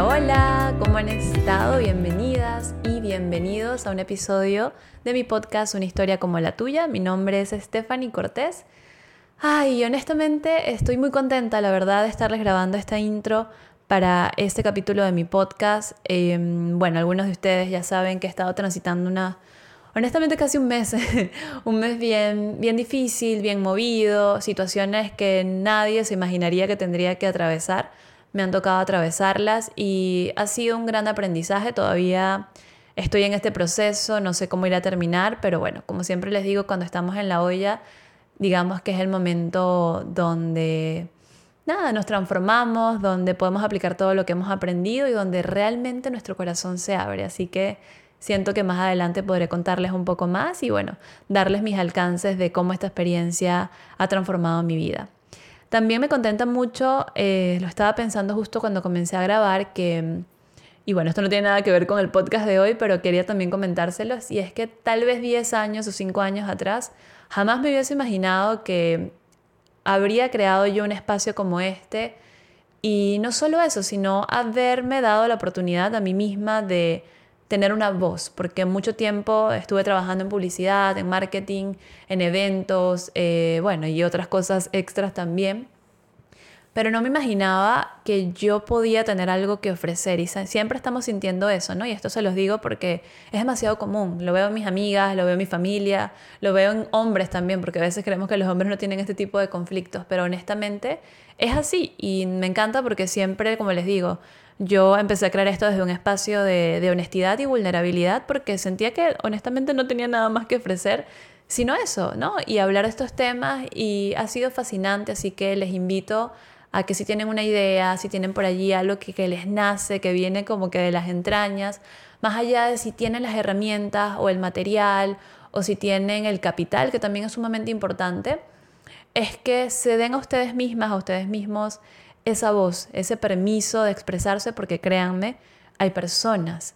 Hola, hola, ¿cómo han estado? Bienvenidas y bienvenidos a un episodio de mi podcast Una historia como la tuya. Mi nombre es Stephanie Cortés. Ay, honestamente estoy muy contenta, la verdad, de estarles grabando esta intro para este capítulo de mi podcast. Em, bueno, algunos de ustedes ya saben que he estado transitando una, honestamente casi un mes, un mes bien, bien difícil, bien movido, situaciones que nadie se imaginaría que tendría que atravesar. Me han tocado atravesarlas y ha sido un gran aprendizaje. Todavía estoy en este proceso, no sé cómo irá a terminar, pero bueno, como siempre les digo, cuando estamos en la olla, digamos que es el momento donde nada, nos transformamos, donde podemos aplicar todo lo que hemos aprendido y donde realmente nuestro corazón se abre. Así que siento que más adelante podré contarles un poco más y bueno, darles mis alcances de cómo esta experiencia ha transformado mi vida. También me contenta mucho, eh, lo estaba pensando justo cuando comencé a grabar, que, y bueno, esto no tiene nada que ver con el podcast de hoy, pero quería también comentárselos, y es que tal vez 10 años o 5 años atrás, jamás me hubiese imaginado que habría creado yo un espacio como este. Y no solo eso, sino haberme dado la oportunidad a mí misma de tener una voz, porque mucho tiempo estuve trabajando en publicidad, en marketing, en eventos, eh, bueno, y otras cosas extras también pero no me imaginaba que yo podía tener algo que ofrecer y siempre estamos sintiendo eso, ¿no? Y esto se los digo porque es demasiado común, lo veo en mis amigas, lo veo en mi familia, lo veo en hombres también, porque a veces creemos que los hombres no tienen este tipo de conflictos, pero honestamente es así y me encanta porque siempre, como les digo, yo empecé a crear esto desde un espacio de, honestidad y vulnerabilidad porque sentía que honestamente no tenía nada más que ofrecer sino eso, ¿no? Y hablar de estos temas y ha sido fascinante, así que les invito a que si tienen una idea, si tienen por allí algo que, que les nace, que viene como que de las entrañas, más allá de si tienen las herramientas o el material o si tienen el capital, que también es sumamente importante, es que se den a ustedes mismas, a ustedes mismos, esa voz, ese permiso de expresarse, porque créanme, hay personas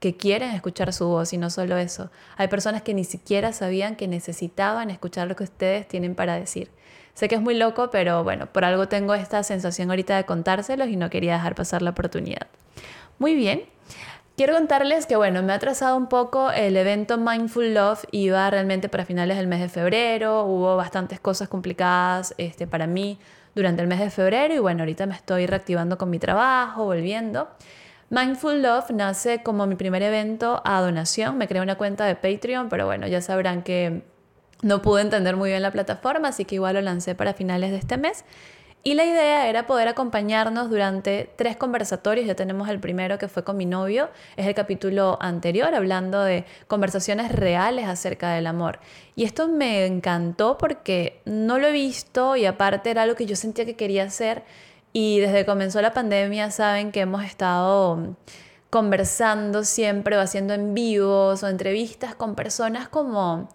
que quieren escuchar su voz y no solo eso. Hay personas que ni siquiera sabían que necesitaban escuchar lo que ustedes tienen para decir. Sé que es muy loco, pero bueno, por algo tengo esta sensación ahorita de contárselos y no quería dejar pasar la oportunidad. Muy bien. Quiero contarles que, bueno, me ha atrasado un poco el evento Mindful Love, iba realmente para finales del mes de febrero, hubo bastantes cosas complicadas este, para mí durante el mes de febrero y bueno, ahorita me estoy reactivando con mi trabajo, volviendo. Mindful Love nace como mi primer evento a donación. Me creé una cuenta de Patreon, pero bueno, ya sabrán que no pude entender muy bien la plataforma, así que igual lo lancé para finales de este mes. Y la idea era poder acompañarnos durante tres conversatorios. Ya tenemos el primero que fue con mi novio, es el capítulo anterior, hablando de conversaciones reales acerca del amor. Y esto me encantó porque no lo he visto y aparte era algo que yo sentía que quería hacer y desde que comenzó la pandemia saben que hemos estado conversando siempre o haciendo en vivos o entrevistas con personas como,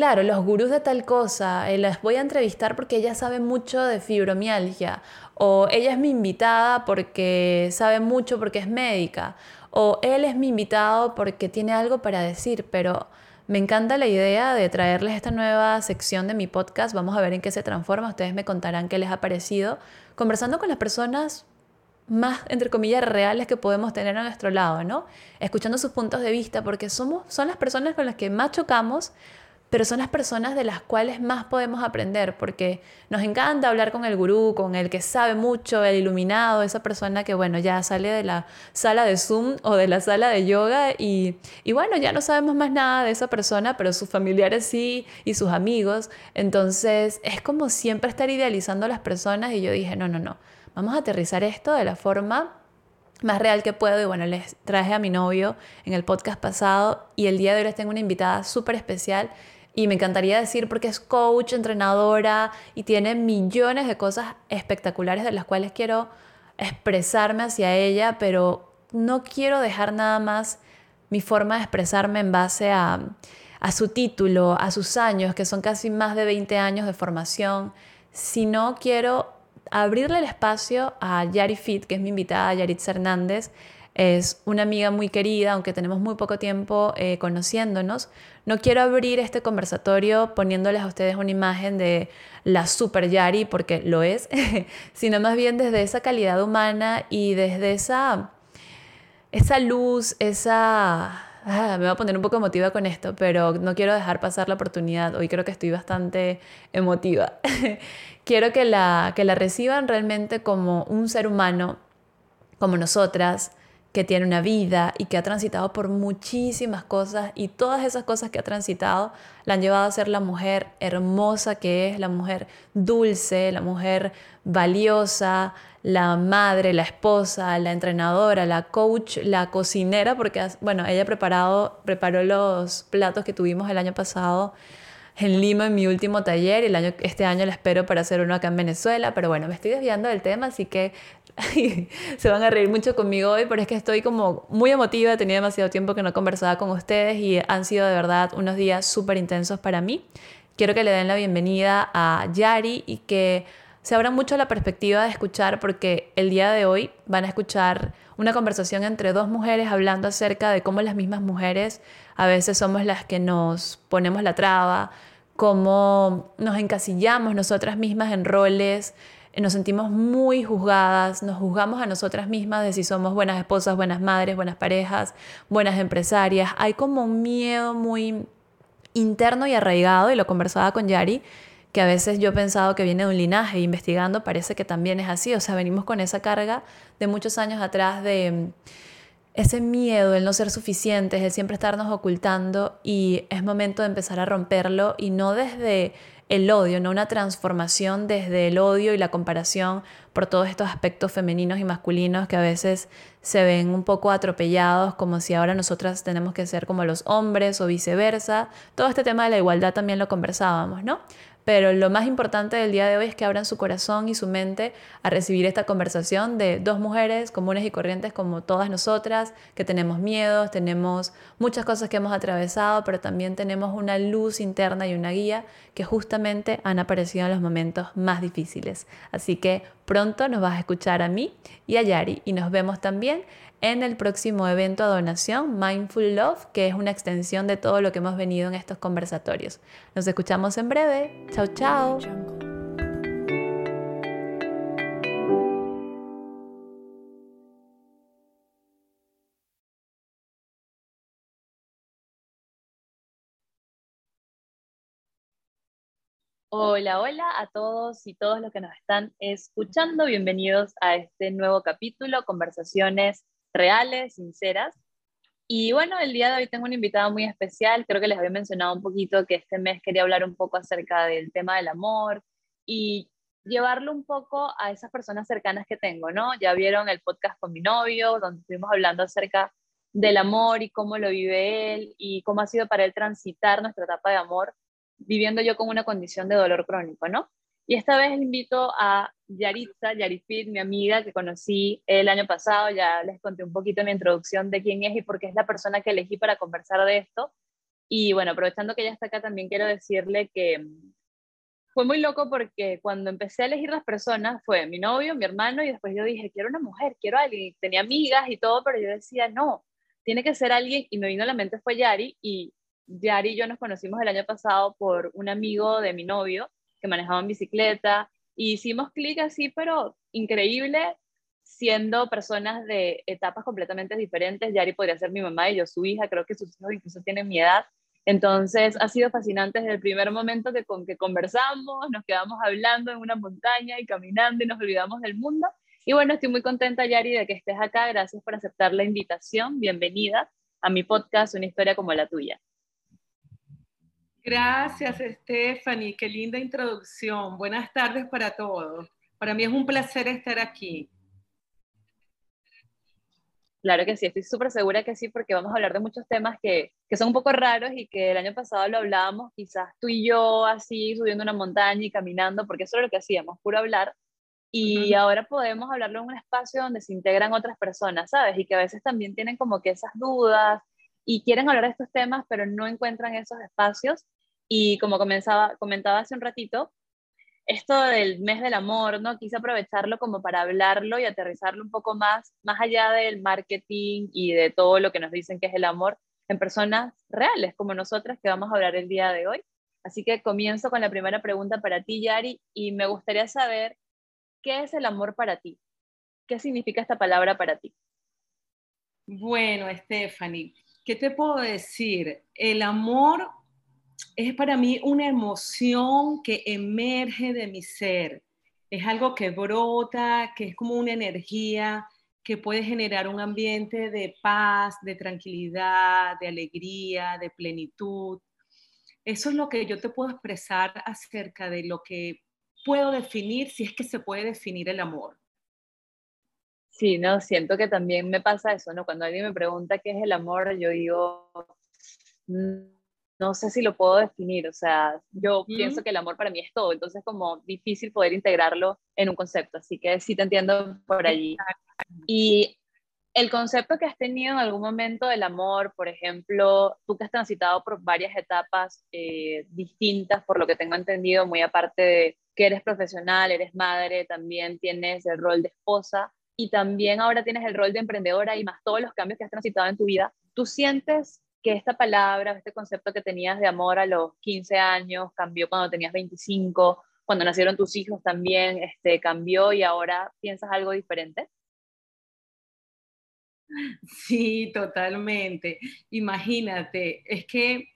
claro, los gurús de tal cosa, eh, las voy a entrevistar porque ella sabe mucho de fibromialgia o ella es mi invitada porque sabe mucho porque es médica o él es mi invitado porque tiene algo para decir, pero me encanta la idea de traerles esta nueva sección de mi podcast. Vamos a ver en qué se transforma. Ustedes me contarán qué les ha parecido. Conversando con las personas más, entre comillas, reales que podemos tener a nuestro lado, ¿no? Escuchando sus puntos de vista, porque somos, son las personas con las que más chocamos, pero son las personas de las cuales más podemos aprender, porque nos encanta hablar con el gurú, con el que sabe mucho, el iluminado, esa persona que, bueno, ya sale de la sala de Zoom o de la sala de yoga y, y bueno, ya no sabemos más nada de esa persona, pero sus familiares sí y sus amigos. Entonces, es como siempre estar idealizando a las personas y yo dije, no, no, no, vamos a aterrizar esto de la forma más real que puedo y bueno, les traje a mi novio en el podcast pasado y el día de hoy les tengo una invitada súper especial y me encantaría decir porque es coach, entrenadora y tiene millones de cosas espectaculares de las cuales quiero expresarme hacia ella, pero no quiero dejar nada más mi forma de expresarme en base a, a su título, a sus años, que son casi más de 20 años de formación, sino quiero abrirle el espacio a Yari Fit, que es mi invitada, Yaritza Hernández, es una amiga muy querida, aunque tenemos muy poco tiempo eh, conociéndonos. No quiero abrir este conversatorio poniéndoles a ustedes una imagen de la super Yari, porque lo es, sino más bien desde esa calidad humana y desde esa, esa luz, esa... Ah, me voy a poner un poco emotiva con esto, pero no quiero dejar pasar la oportunidad. Hoy creo que estoy bastante emotiva. quiero que la, que la reciban realmente como un ser humano, como nosotras, que tiene una vida y que ha transitado por muchísimas cosas y todas esas cosas que ha transitado la han llevado a ser la mujer hermosa que es, la mujer dulce, la mujer valiosa, la madre, la esposa, la entrenadora, la coach, la cocinera, porque bueno, ella preparado, preparó los platos que tuvimos el año pasado en Lima en mi último taller y el año, este año la espero para hacer uno acá en Venezuela, pero bueno, me estoy desviando del tema, así que se van a reír mucho conmigo hoy, pero es que estoy como muy emotiva, tenía demasiado tiempo que no conversaba con ustedes y han sido de verdad unos días súper intensos para mí. Quiero que le den la bienvenida a Yari y que se abran mucho la perspectiva de escuchar porque el día de hoy van a escuchar una conversación entre dos mujeres hablando acerca de cómo las mismas mujeres a veces somos las que nos ponemos la traba, cómo nos encasillamos nosotras mismas en roles, nos sentimos muy juzgadas, nos juzgamos a nosotras mismas de si somos buenas esposas, buenas madres, buenas parejas, buenas empresarias. Hay como un miedo muy interno y arraigado, y lo conversaba con Yari, que a veces yo he pensado que viene de un linaje, investigando parece que también es así, o sea, venimos con esa carga de muchos años atrás de ese miedo, el no ser suficientes, el siempre estarnos ocultando y es momento de empezar a romperlo y no desde el odio, no una transformación desde el odio y la comparación por todos estos aspectos femeninos y masculinos que a veces se ven un poco atropellados, como si ahora nosotras tenemos que ser como los hombres o viceversa. Todo este tema de la igualdad también lo conversábamos, ¿no? Pero lo más importante del día de hoy es que abran su corazón y su mente a recibir esta conversación de dos mujeres comunes y corrientes como todas nosotras, que tenemos miedos, tenemos muchas cosas que hemos atravesado, pero también tenemos una luz interna y una guía que justamente han aparecido en los momentos más difíciles. Así que pronto nos vas a escuchar a mí y a Yari y nos vemos también en el próximo evento a donación, Mindful Love, que es una extensión de todo lo que hemos venido en estos conversatorios. Nos escuchamos en breve. Chao, chao. Hola, hola a todos y todos los que nos están escuchando. Bienvenidos a este nuevo capítulo, Conversaciones reales, sinceras. Y bueno, el día de hoy tengo una invitada muy especial. Creo que les había mencionado un poquito que este mes quería hablar un poco acerca del tema del amor y llevarlo un poco a esas personas cercanas que tengo, ¿no? Ya vieron el podcast con mi novio, donde estuvimos hablando acerca del amor y cómo lo vive él y cómo ha sido para él transitar nuestra etapa de amor, viviendo yo con una condición de dolor crónico, ¿no? Y esta vez invito a Yaritza, Yarifit, mi amiga que conocí el año pasado, ya les conté un poquito en la introducción de quién es y por qué es la persona que elegí para conversar de esto. Y bueno, aprovechando que ella está acá, también quiero decirle que mm, fue muy loco porque cuando empecé a elegir las personas fue mi novio, mi hermano, y después yo dije, quiero una mujer, quiero a alguien. Tenía amigas y todo, pero yo decía, no, tiene que ser alguien, y me vino a la mente fue Yari, y Yari y yo nos conocimos el año pasado por un amigo de mi novio, que manejaban bicicleta, y hicimos clic así, pero increíble, siendo personas de etapas completamente diferentes. Yari podría ser mi mamá y yo su hija, creo que sus hijos incluso tienen mi edad. Entonces ha sido fascinante desde el primer momento que con que conversamos, nos quedamos hablando en una montaña y caminando y nos olvidamos del mundo. Y bueno, estoy muy contenta, Yari, de que estés acá. Gracias por aceptar la invitación. Bienvenida a mi podcast, Una historia como la tuya. Gracias, Stephanie. Qué linda introducción. Buenas tardes para todos. Para mí es un placer estar aquí. Claro que sí, estoy súper segura que sí, porque vamos a hablar de muchos temas que, que, son un poco raros y que el año pasado lo hablábamos, quizás tú y yo así, subiendo una montaña y caminando, porque eso es lo que hacíamos, puro hablar. Y ahora podemos hablarlo en un espacio donde se integran otras personas, ¿sabes? Y que a veces también tienen como que esas dudas, y quieren hablar de estos temas, pero no encuentran esos espacios. Y como comenzaba, comentaba hace un ratito, esto del mes del amor, ¿no? Quise aprovecharlo como para hablarlo y aterrizarlo un poco más, más allá del marketing y de todo lo que nos dicen que es el amor, en personas reales como nosotras que vamos a hablar el día de hoy. Así que comienzo con la primera pregunta para ti, Yari, y me gustaría saber, ¿qué es el amor para ti? ¿Qué significa esta palabra para ti? Bueno, Stephanie, ¿qué te puedo decir? El amor es para mí una emoción que emerge de mi ser. Es algo que brota, que es como una energía que puede generar un ambiente de paz, de tranquilidad, de alegría, de plenitud. Eso es lo que yo te puedo expresar acerca de lo que puedo definir, si es que se puede definir el amor. Sí, no, siento que también me pasa eso, ¿no? Cuando alguien me pregunta qué es el amor, yo digo, mm, no sé si lo puedo definir, o sea, yo pienso que el amor para mí es todo, entonces es como difícil poder integrarlo en un concepto, así que sí te entiendo por allí. Y el concepto que has tenido en algún momento del amor, por ejemplo, tú que has transitado por varias etapas eh, distintas, por lo que tengo entendido, muy aparte de que eres profesional, eres madre, también tienes el rol de esposa y también ahora tienes el rol de emprendedora y más todos los cambios que has transitado en tu vida, ¿tú sientes que esta palabra, este concepto que tenías de amor a los 15 años cambió cuando tenías 25, cuando nacieron tus hijos también este, cambió y ahora piensas algo diferente? Sí, totalmente. Imagínate, es que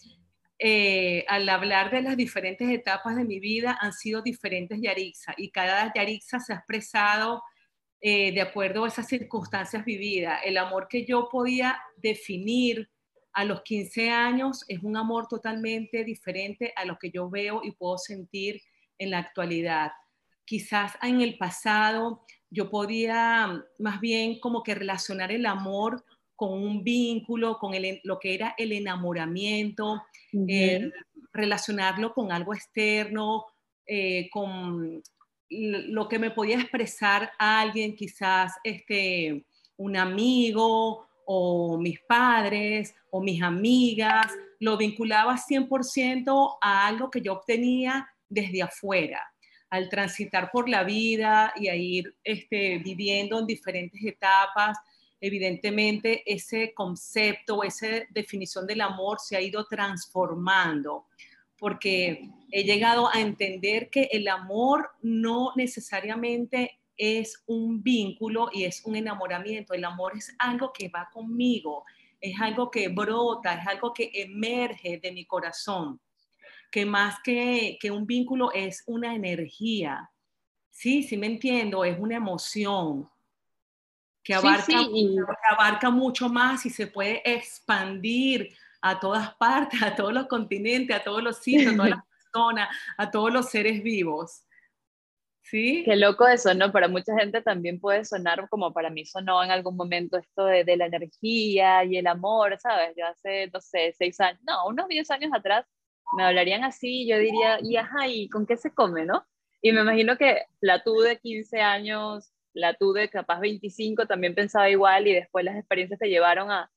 eh, al hablar de las diferentes etapas de mi vida han sido diferentes Yarixa y cada Yarixa se ha expresado eh, de acuerdo a esas circunstancias vividas. El amor que yo podía definir a los 15 años es un amor totalmente diferente a lo que yo veo y puedo sentir en la actualidad. Quizás en el pasado yo podía más bien como que relacionar el amor con un vínculo, con lo que era el enamoramiento, eh, relacionarlo con algo externo, eh, con lo que me podía expresar a alguien, quizás este, un amigo o mis padres o mis amigas, lo vinculaba 100% a algo que yo obtenía desde afuera, al transitar por la vida y a ir este, viviendo en diferentes etapas. Evidentemente, ese concepto, esa definición del amor se ha ido transformando porque he llegado a entender que el amor no necesariamente es un vínculo y es un enamoramiento. El amor es algo que va conmigo, es algo que brota, es algo que emerge de mi corazón, que más que, un vínculo es una energía. Sí, sí me entiendo, es una emoción que abarca, que abarca mucho más y se puede expandir a todas partes, a todos los continentes, a todos los sitios, a todas las personas, a todos los seres vivos. ¿Sí? Qué loco eso, ¿no? Para mucha gente también puede sonar como para mí sonó en algún momento esto de, de la energía y el amor, ¿sabes? Yo hace, no sé, seis años, no, unos diez años atrás me hablarían así, yo diría, y ajá, ¿y con qué se come, no? Y me imagino que la tú de 15 años, la tú de capaz 25 también pensaba igual y después las experiencias te llevaron a,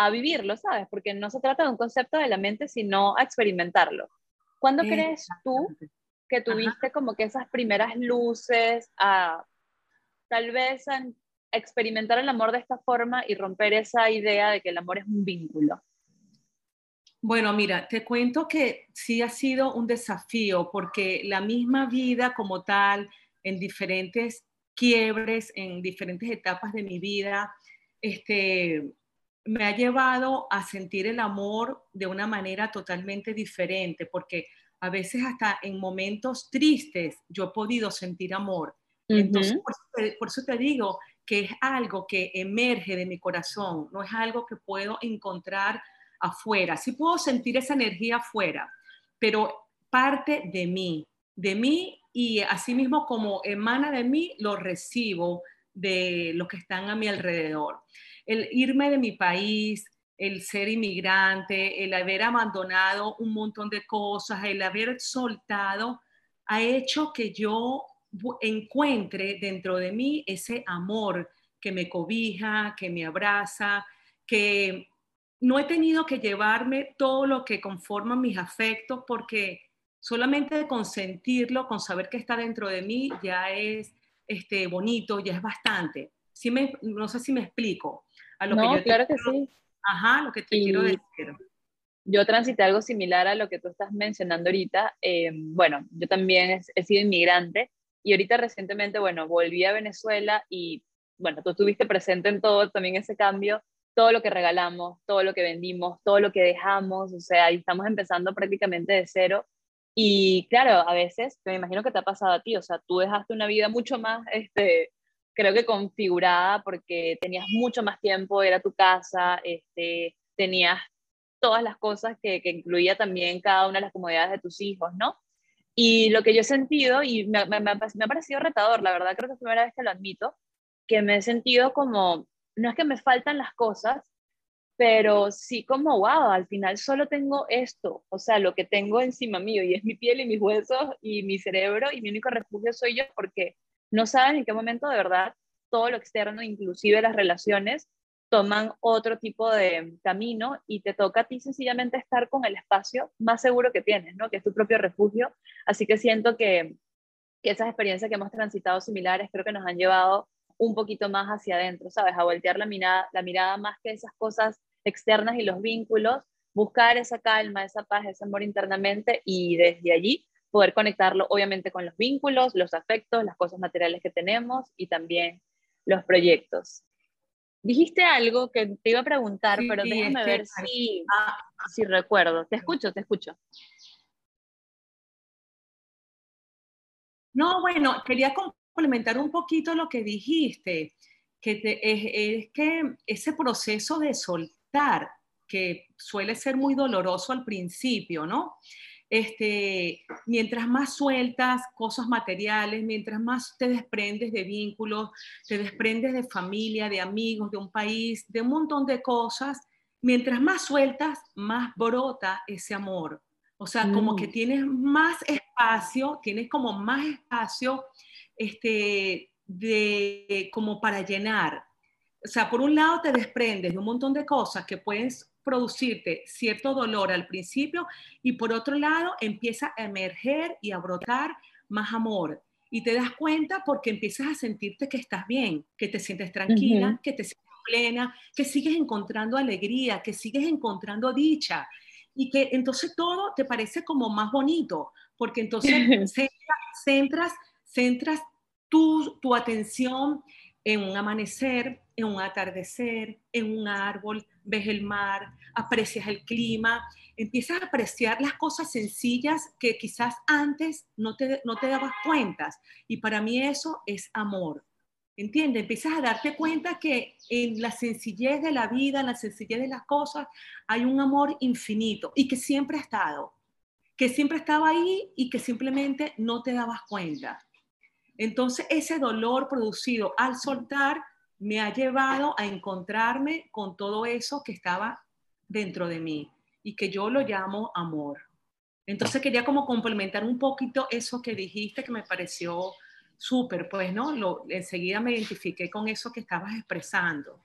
a vivirlo, ¿sabes? Porque no se trata de un concepto de la mente, sino a experimentarlo. ¿Cuándo crees tú que tuviste como que esas primeras luces a tal vez a experimentar el amor de esta forma y romper esa idea de que el amor es un vínculo? Bueno, mira, te cuento que sí ha sido un desafío porque la misma vida como tal, en diferentes quiebres, en diferentes etapas de mi vida, este, me ha llevado a sentir el amor de una manera totalmente diferente, porque a veces hasta en momentos tristes yo he podido sentir amor. Entonces, por eso, te, digo que es algo que emerge de mi corazón, no es algo que puedo encontrar afuera. Sí puedo sentir esa energía afuera, pero parte de mí, de mí y así mismo como emana de mí, lo recibo de los que están a mi alrededor el irme de mi país, el ser inmigrante, el haber abandonado un montón de cosas, el haber soltado, ha hecho que yo encuentre dentro de mí ese amor que me cobija, que me abraza, que no he tenido que llevarme todo lo que conforma mis afectos porque Solamente con sentirlo, con saber que está dentro de mí, ya es este, bonito, ya es bastante. No sé si me explico. A lo no, que yo claro que sí. Ajá, lo que te quiero decir. Yo transité algo similar a lo que tú estás mencionando ahorita. Eh, bueno, yo también he, sido inmigrante y ahorita recientemente, bueno, volví a Venezuela y, bueno, tú estuviste presente en todo también ese cambio, todo lo que regalamos, todo lo que vendimos, todo lo que dejamos, o sea, ahí estamos empezando prácticamente de cero. Y claro, a veces, me imagino que te ha pasado a ti, o sea, tú dejaste una vida mucho más, este, creo que configurada porque tenías mucho más tiempo, era tu casa, este, tenías todas las cosas que, que, incluía también cada una de las comodidades de tus hijos, ¿no? Y lo que yo he sentido, y me, me, me, ha parecido retador, la verdad creo que es la primera vez que lo admito, que me he sentido como, no es que me faltan las cosas, pero sí como, wow, al final solo tengo esto, o sea, lo que tengo encima mío, y es mi piel y mis huesos y mi cerebro, y mi único refugio soy yo, porque no saben en qué momento de verdad todo lo externo, inclusive las relaciones, toman otro tipo de camino y te toca a ti sencillamente estar con el espacio más seguro que tienes, ¿no? Que es tu propio refugio. Así que siento que, que esas experiencias que hemos transitado similares creo que nos han llevado un poquito más hacia adentro, ¿sabes? A voltear la mirada, la mirada más que esas cosas externas y los vínculos, buscar esa calma, esa paz, ese amor internamente y desde allí poder conectarlo obviamente con los vínculos, los afectos, las cosas materiales que tenemos y también los proyectos. Dijiste algo que te iba a preguntar, pero déjame ver si, ah, si recuerdo. Te escucho, te escucho. No, bueno, quería complementar un poquito lo que dijiste, que es, es, que ese proceso de soltar, que suele ser muy doloroso al principio, ¿no? Este, mientras más sueltas cosas materiales, mientras más te desprendes de vínculos, te desprendes de familia, de amigos, de un país, de un montón de cosas, mientras más sueltas, más brota ese amor. O sea, como que mm. tienes más espacio, tienes como más espacio este, de, como para llenar. O sea, por un lado te desprendes de un montón de cosas que puedes producirte cierto dolor al principio y por otro lado empieza a emerger y a brotar más amor. Y te das cuenta porque empiezas a sentirte que estás bien, que te sientes tranquila, que te sientes plena, que sigues encontrando alegría, que sigues encontrando dicha y que entonces todo te parece como más bonito, porque entonces centras, centras, tu, tu atención en un amanecer, en un atardecer, en un árbol, ves el mar, aprecias el clima, empiezas a apreciar las cosas sencillas que quizás antes no te, no te dabas cuenta. Y para mí eso es amor. ¿Entiendes? Empiezas a darte cuenta que en la sencillez de la vida, en la sencillez de las cosas, hay un amor infinito y que siempre ha estado, que siempre estaba ahí y que simplemente no te dabas cuenta. Entonces, ese dolor producido al soltar me ha llevado a encontrarme con todo eso que estaba dentro de mí y que yo lo llamo amor. Entonces quería como complementar un poquito eso que dijiste que me pareció súper, pues, ¿no? Lo, enseguida me identifiqué con eso que estabas expresando.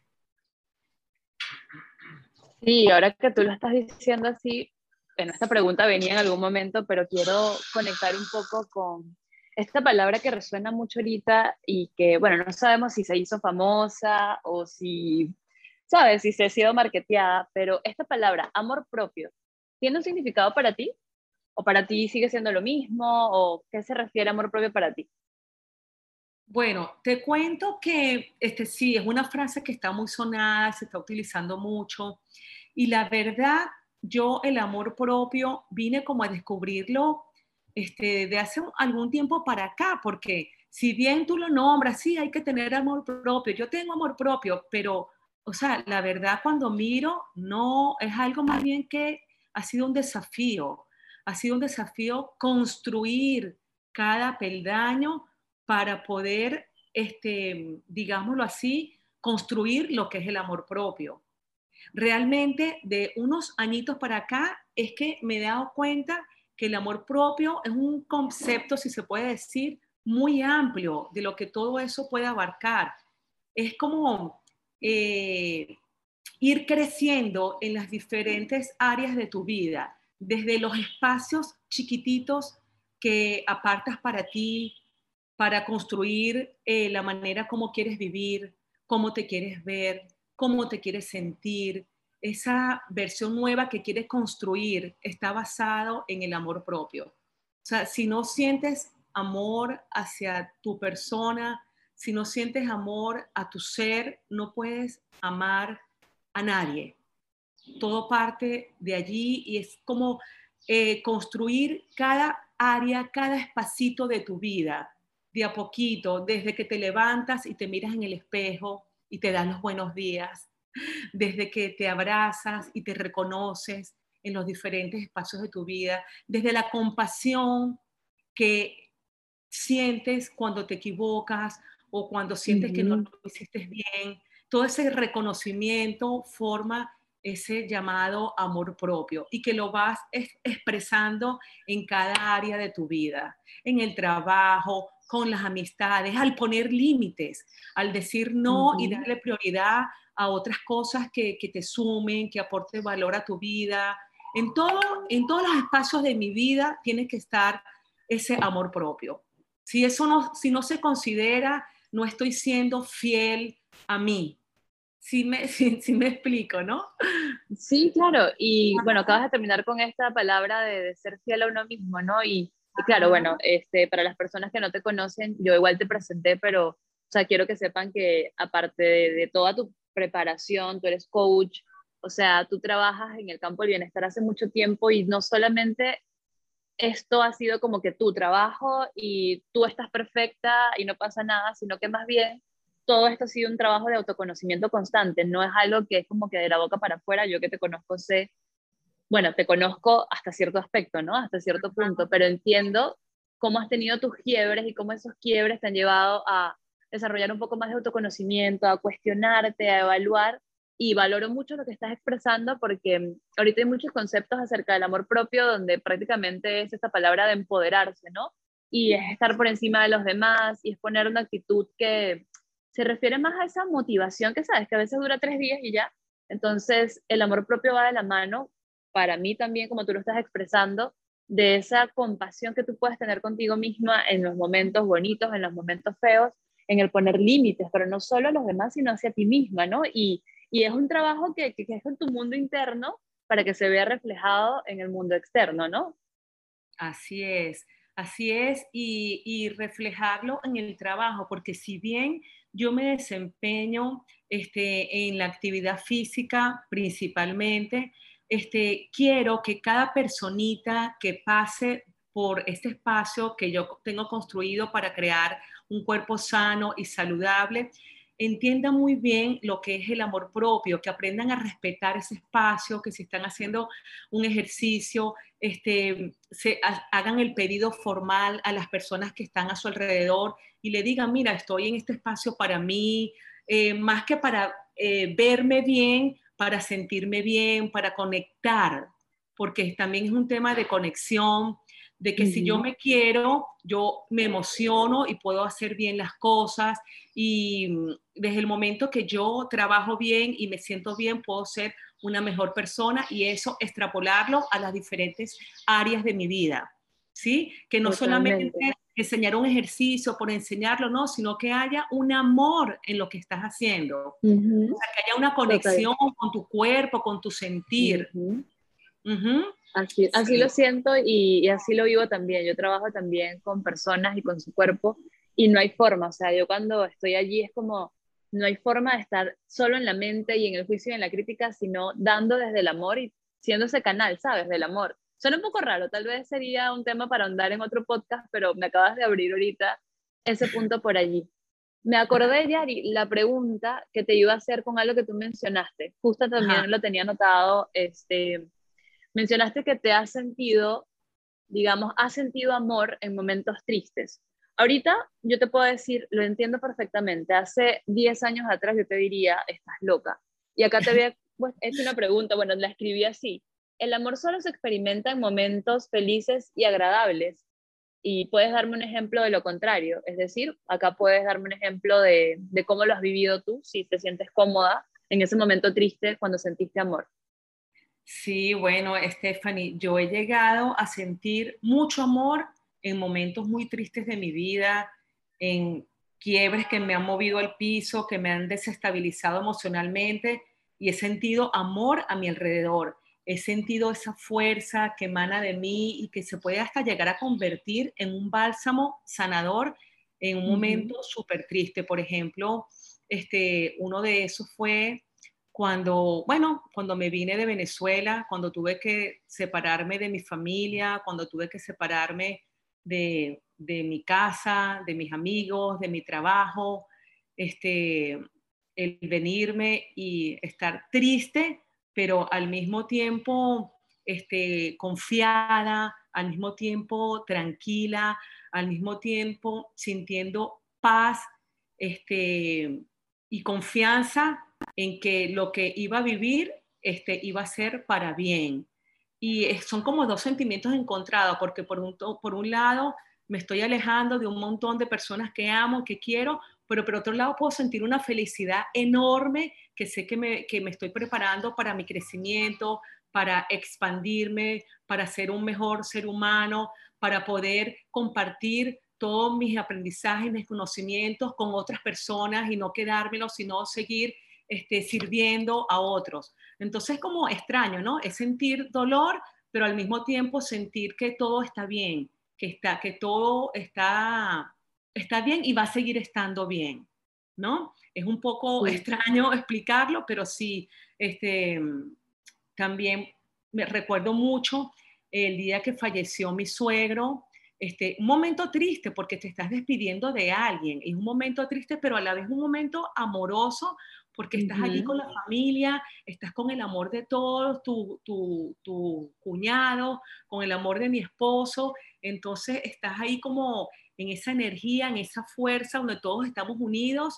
Sí, ahora que tú lo estás diciendo así, bueno, esta pregunta venía en algún momento, pero quiero conectar un poco con, esta palabra que resuena mucho ahorita y que, bueno, no sabemos si se hizo famosa o si, ¿sabes? Si se ha sido marketeada, pero esta palabra, amor propio, ¿tiene un significado para ti? ¿O para ti sigue siendo lo mismo? ¿O qué se refiere a amor propio para ti? Bueno, te cuento que este sí, es una frase que está muy sonada, se está utilizando mucho. Y la verdad, yo el amor propio vine como a descubrirlo este, de hace algún tiempo para acá, porque si bien tú lo nombras, sí, hay que tener amor propio, yo tengo amor propio, pero, o sea, la verdad cuando miro, no, es algo más bien que ha sido un desafío, ha sido un desafío construir cada peldaño para poder, este, digámoslo así, construir lo que es el amor propio. Realmente de unos añitos para acá es que me he dado cuenta que el amor propio es un concepto, si se puede decir, muy amplio de lo que todo eso puede abarcar. Es como eh, ir creciendo en las diferentes áreas de tu vida, desde los espacios chiquititos que apartas para ti, para construir eh, la manera como quieres vivir, cómo te quieres ver, cómo te quieres sentir. Esa versión nueva que quieres construir está basado en el amor propio. O sea, si no sientes amor hacia tu persona, si no sientes amor a tu ser, no puedes amar a nadie. Todo parte de allí y es como eh, construir cada área, cada espacito de tu vida, de a poquito, desde que te levantas y te miras en el espejo y te das los buenos días, desde que te abrazas y te reconoces en los diferentes espacios de tu vida, desde la compasión que sientes cuando te equivocas o cuando sientes que no lo hiciste bien, todo ese reconocimiento forma ese llamado amor propio y que lo vas expresando en cada área de tu vida, en el trabajo, con las amistades, al poner límites, al decir no y darle prioridad a otras cosas que, que, te sumen, que aporten valor a tu vida. En, todo, en todos los espacios de mi vida tiene que estar ese amor propio. Si eso no, si no se considera, no estoy siendo fiel a mí, sí me, sí, me explico, ¿no? Sí, claro. Y bueno, acabas de terminar con esta palabra de, ser fiel a uno mismo, ¿no? Y, claro, bueno, este, para las personas que no te conocen, yo igual te presenté, pero, o sea, quiero que sepan que aparte de, toda tu preparación, tú eres coach, o sea, tú trabajas en el campo del bienestar hace mucho tiempo y no solamente esto ha sido como que tu trabajo y tú estás perfecta y no pasa nada, sino que más bien todo esto ha sido un trabajo de autoconocimiento constante, no es algo que es como que de la boca para afuera, yo que te conozco sé, bueno, te conozco hasta cierto aspecto, ¿no? Hasta cierto punto, pero entiendo cómo has tenido tus quiebres y cómo esos quiebres te han llevado a desarrollar un poco más de autoconocimiento, a cuestionarte, a evaluar y valoro mucho lo que estás expresando porque ahorita hay muchos conceptos acerca del amor propio donde prácticamente es esta palabra de empoderarse, ¿no? Y es estar por encima de los demás y es poner una actitud que se refiere más a esa motivación que sabes, que a veces dura tres días y ya. Entonces, el amor propio va de la mano, para mí también, como tú lo estás expresando, de esa compasión que tú puedes tener contigo misma en los momentos bonitos, en los momentos feos, en el poner límites, pero no solo a los demás, sino hacia ti misma, ¿no? Y, y es un trabajo que, que, es en tu mundo interno para que se vea reflejado en el mundo externo, ¿no? Así es, así es, y, y reflejarlo en el trabajo, porque si bien yo me desempeño este, en la actividad física principalmente. Este, quiero que cada personita que pase por este espacio que yo tengo construido para crear un cuerpo sano y saludable, entienda muy bien lo que es el amor propio, que aprendan a respetar ese espacio, que si están haciendo un ejercicio, este, se, hagan el pedido formal a las personas que están a su alrededor y le digan, mira, estoy en este espacio para mí, eh, más que para eh, verme bien, para sentirme bien, para conectar, porque también es un tema de conexión, de que si yo me quiero, yo me emociono y puedo hacer bien las cosas y mm, desde el momento que yo trabajo bien y me siento bien, puedo ser una mejor persona y eso extrapolarlo a las diferentes áreas de mi vida, ¿sí? Que no solamente enseñar un ejercicio por enseñarlo, no, sino que haya un amor en lo que estás haciendo, o sea, que haya una conexión con tu cuerpo, con tu sentir. Así, así lo siento y, así lo vivo también. Yo trabajo también con personas y con su cuerpo y no hay forma. O sea, yo cuando estoy allí es como, no hay forma de estar solo en la mente y en el juicio y en la crítica, sino dando desde el amor y siendo ese canal, ¿sabes? Del amor. Suena un poco raro, tal vez sería un tema para andar en otro podcast, pero me acabas de abrir ahorita ese punto por allí. Me acordé, Yari, la pregunta que te iba a hacer con algo que tú mencionaste. Justo también lo tenía anotado, este, mencionaste que te has sentido, digamos, has sentido amor en momentos tristes. Ahorita yo te puedo decir, lo entiendo perfectamente. Hace 10 años atrás yo te diría, estás loca. Y acá te había pues, hecho una pregunta, bueno, la escribí así. El amor solo se experimenta en momentos felices y agradables. Y puedes darme un ejemplo de lo contrario. Es decir, acá puedes darme un ejemplo de, de cómo lo has vivido tú, si te sientes cómoda en ese momento triste cuando sentiste amor. Sí, bueno, Stephanie, yo he llegado a sentir mucho amor en momentos muy tristes de mi vida, en quiebres que me han movido al piso, que me han desestabilizado emocionalmente y he sentido amor a mi alrededor. He sentido esa fuerza que emana de mí y que se puede hasta llegar a convertir en un bálsamo sanador en un momento súper triste. Por ejemplo, este, uno de esos fue cuando, bueno, cuando me vine de Venezuela, cuando tuve que separarme de mi familia, cuando tuve que separarme de, mi casa, de mis amigos, de mi trabajo, este, el venirme y estar triste, pero al mismo tiempo este, confiada, al mismo tiempo tranquila, al mismo tiempo sintiendo paz este, y confianza en que lo que iba a vivir este, iba a ser para bien. Y son como dos sentimientos encontrados, porque por un, por un lado me estoy alejando de un montón de personas que amo, que quiero, pero por otro lado puedo sentir una felicidad enorme que sé que me, que me estoy preparando para mi crecimiento, para expandirme, para ser un mejor ser humano, para poder compartir todos mis aprendizajes, mis conocimientos con otras personas y no quedármelos, sino seguir este, sirviendo a otros. Entonces, como extraño, ¿no? Es sentir dolor, pero al mismo tiempo sentir que todo está bien, que, está, que todo está, está bien y va a seguir estando bien, ¿no? Es un poco extraño explicarlo, pero sí, este, también me recuerdo mucho el día que falleció mi suegro, este, un momento triste porque te estás despidiendo de alguien, es un momento triste, pero a la vez un momento amoroso porque estás allí con la familia, estás con el amor de todos, tu, tu, tu, cuñado, con el amor de mi esposo, entonces estás ahí como en esa energía, en esa fuerza donde todos estamos unidos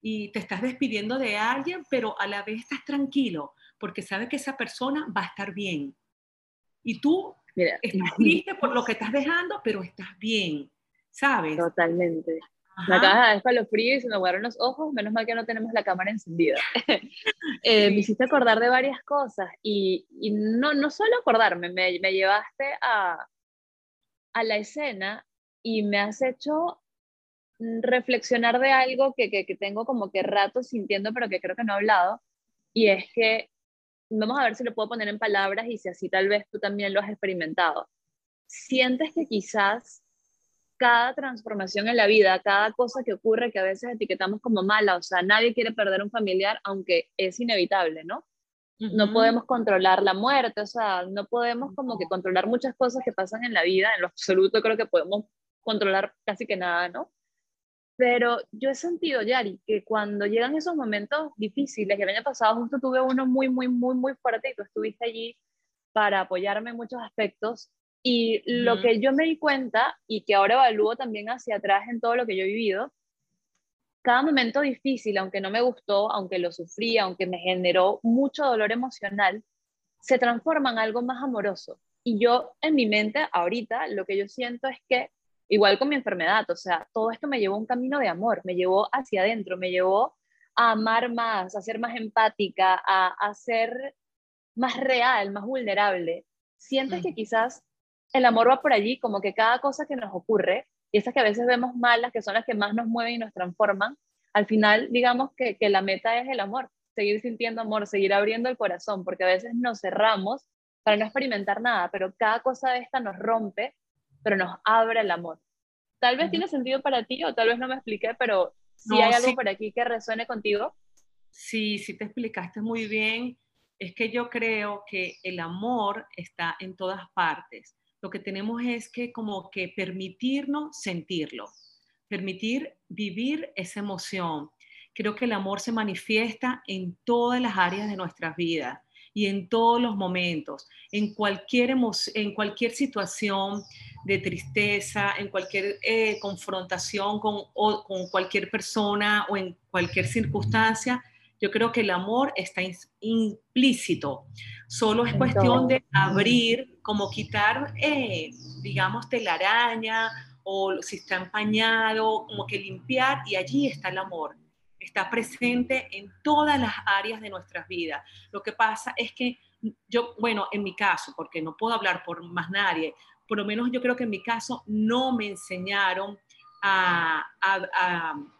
y te estás despidiendo de alguien, pero a la vez estás tranquilo, porque sabes que esa persona va a estar bien. Y tú estás triste por lo que estás dejando, pero estás bien, ¿sabes? Totalmente. Me acabas de dar frío y se me guardaron los ojos, menos mal que no tenemos la cámara encendida. eh, me hiciste acordar de varias cosas y, y no, no solo acordarme, me, me llevaste a, a la escena y me has hecho reflexionar de algo que, que, que, tengo como que rato sintiendo, pero que creo que no he hablado, y es que vamos a ver si lo puedo poner en palabras y si así tal vez tú también lo has experimentado. Sientes que quizás cada transformación en la vida, cada cosa que ocurre que a veces etiquetamos como mala, o sea, nadie quiere perder un familiar, aunque es inevitable, ¿no? No podemos controlar la muerte, o sea, no podemos como que controlar muchas cosas que pasan en la vida, en lo absoluto creo que podemos controlar casi que nada, ¿no? Pero yo he sentido, Yari, que cuando llegan esos momentos difíciles, el año pasado justo tuve uno muy, muy, muy, muy fuerte y tú estuviste allí para apoyarme en muchos aspectos, y lo que yo me di cuenta y que ahora evalúo también hacia atrás en todo lo que yo he vivido, cada momento difícil, aunque no me gustó, aunque lo sufrí, aunque me generó mucho dolor emocional, se transforma en algo más amoroso. Y yo en mi mente ahorita lo que yo siento es que, igual con mi enfermedad, o sea, todo esto me llevó a un camino de amor, me llevó hacia adentro, me llevó a amar más, a ser más empática, a, a ser más real, más vulnerable. Sientes que quizás el amor va por allí, como que cada cosa que nos ocurre, y esas que a veces vemos malas, que son las que más nos mueven y nos transforman, al final digamos que, que la meta es el amor, seguir sintiendo amor, seguir abriendo el corazón, porque a veces nos cerramos para no experimentar nada, pero cada cosa de esta nos rompe, pero nos abre el amor. Tal vez tiene sentido para ti o tal vez no me expliqué, pero si hay algo por aquí que resuene contigo. Sí, sí te explicaste muy bien. Es que yo creo que el amor está en todas partes lo que tenemos es que como que permitirnos sentirlo, permitir vivir esa emoción. Creo que el amor se manifiesta en todas las áreas de nuestras vidas y en todos los momentos, en cualquier, en cualquier situación de tristeza, en cualquier eh, confrontación con, con cualquier persona o en cualquier circunstancia, yo creo que el amor está implícito. Solo es cuestión de abrir, como quitar, eh, digamos, telaraña o si está empañado, como que limpiar y allí está el amor. Está presente en todas las áreas de nuestras vidas. Lo que pasa es que yo, bueno, en mi caso, porque no puedo hablar por más nadie, por lo menos yo creo que en mi caso no me enseñaron a,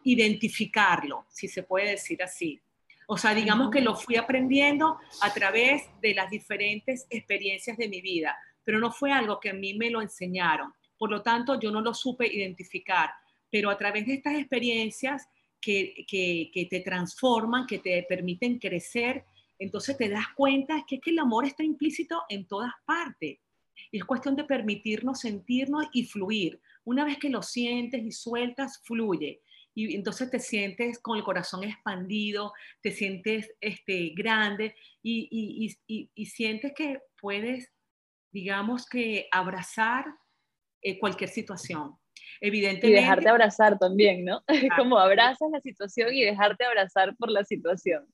identificarlo, si se puede decir así. O sea, digamos que lo fui aprendiendo a través de las diferentes experiencias de mi vida, pero no fue algo que a mí me lo enseñaron. Por lo tanto, yo no lo supe identificar, pero a través de estas experiencias que, que, te transforman, que te permiten crecer, entonces te das cuenta que, que el amor está implícito en todas partes. Y es cuestión de permitirnos sentirnos y fluir. Una vez que lo sientes y sueltas, fluye. Y entonces te sientes con el corazón expandido, te sientes este, grande y, y, y, y sientes que puedes, digamos que, abrazar eh, cualquier situación. Evidentemente. Y dejarte abrazar también, ¿no? Como abrazas la situación y dejarte abrazar por la situación.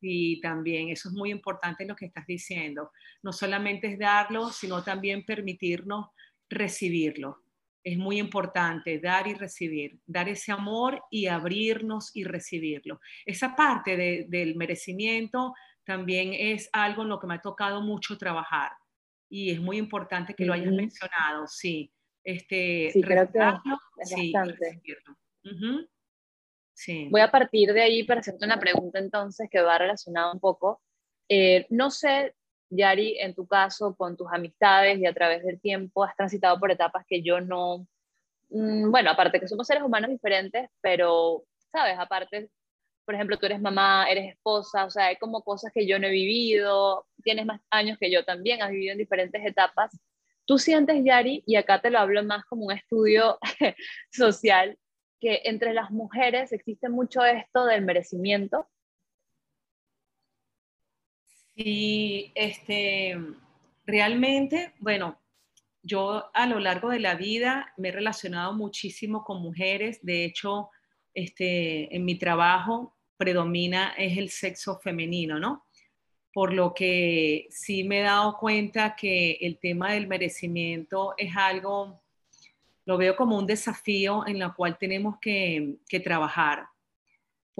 Y también eso es muy importante lo que estás diciendo. No solamente es darlo, sino también permitirnos recibirlo. Es muy importante dar y recibir, dar ese amor y abrirnos y recibirlo. Esa parte del merecimiento también es algo en lo que me ha tocado mucho trabajar y es muy importante que lo hayas mencionado, sí. Este, sí, creo que es sí, bastante. Sí. Voy a partir de ahí para hacerte una pregunta entonces que va relacionada un poco. Eh, no sé, Yari, en tu caso, con tus amistades y a través del tiempo, has transitado por etapas que yo no, mm, bueno, aparte que somos seres humanos diferentes, pero, sabes, aparte, por ejemplo, tú eres mamá, eres esposa, o sea, hay como cosas que yo no he vivido, tienes más años que yo también, has vivido en diferentes etapas. Tú sientes, Yari, y acá te lo hablo más como un estudio social, que entre las mujeres existe mucho esto del merecimiento. Sí, este, realmente, bueno, yo a lo largo de la vida me he relacionado muchísimo con mujeres, de hecho, este, en mi trabajo predomina es el sexo femenino, ¿no? Por lo que sí me he dado cuenta que el tema del merecimiento es algo lo veo como un desafío en el cual tenemos que, trabajar,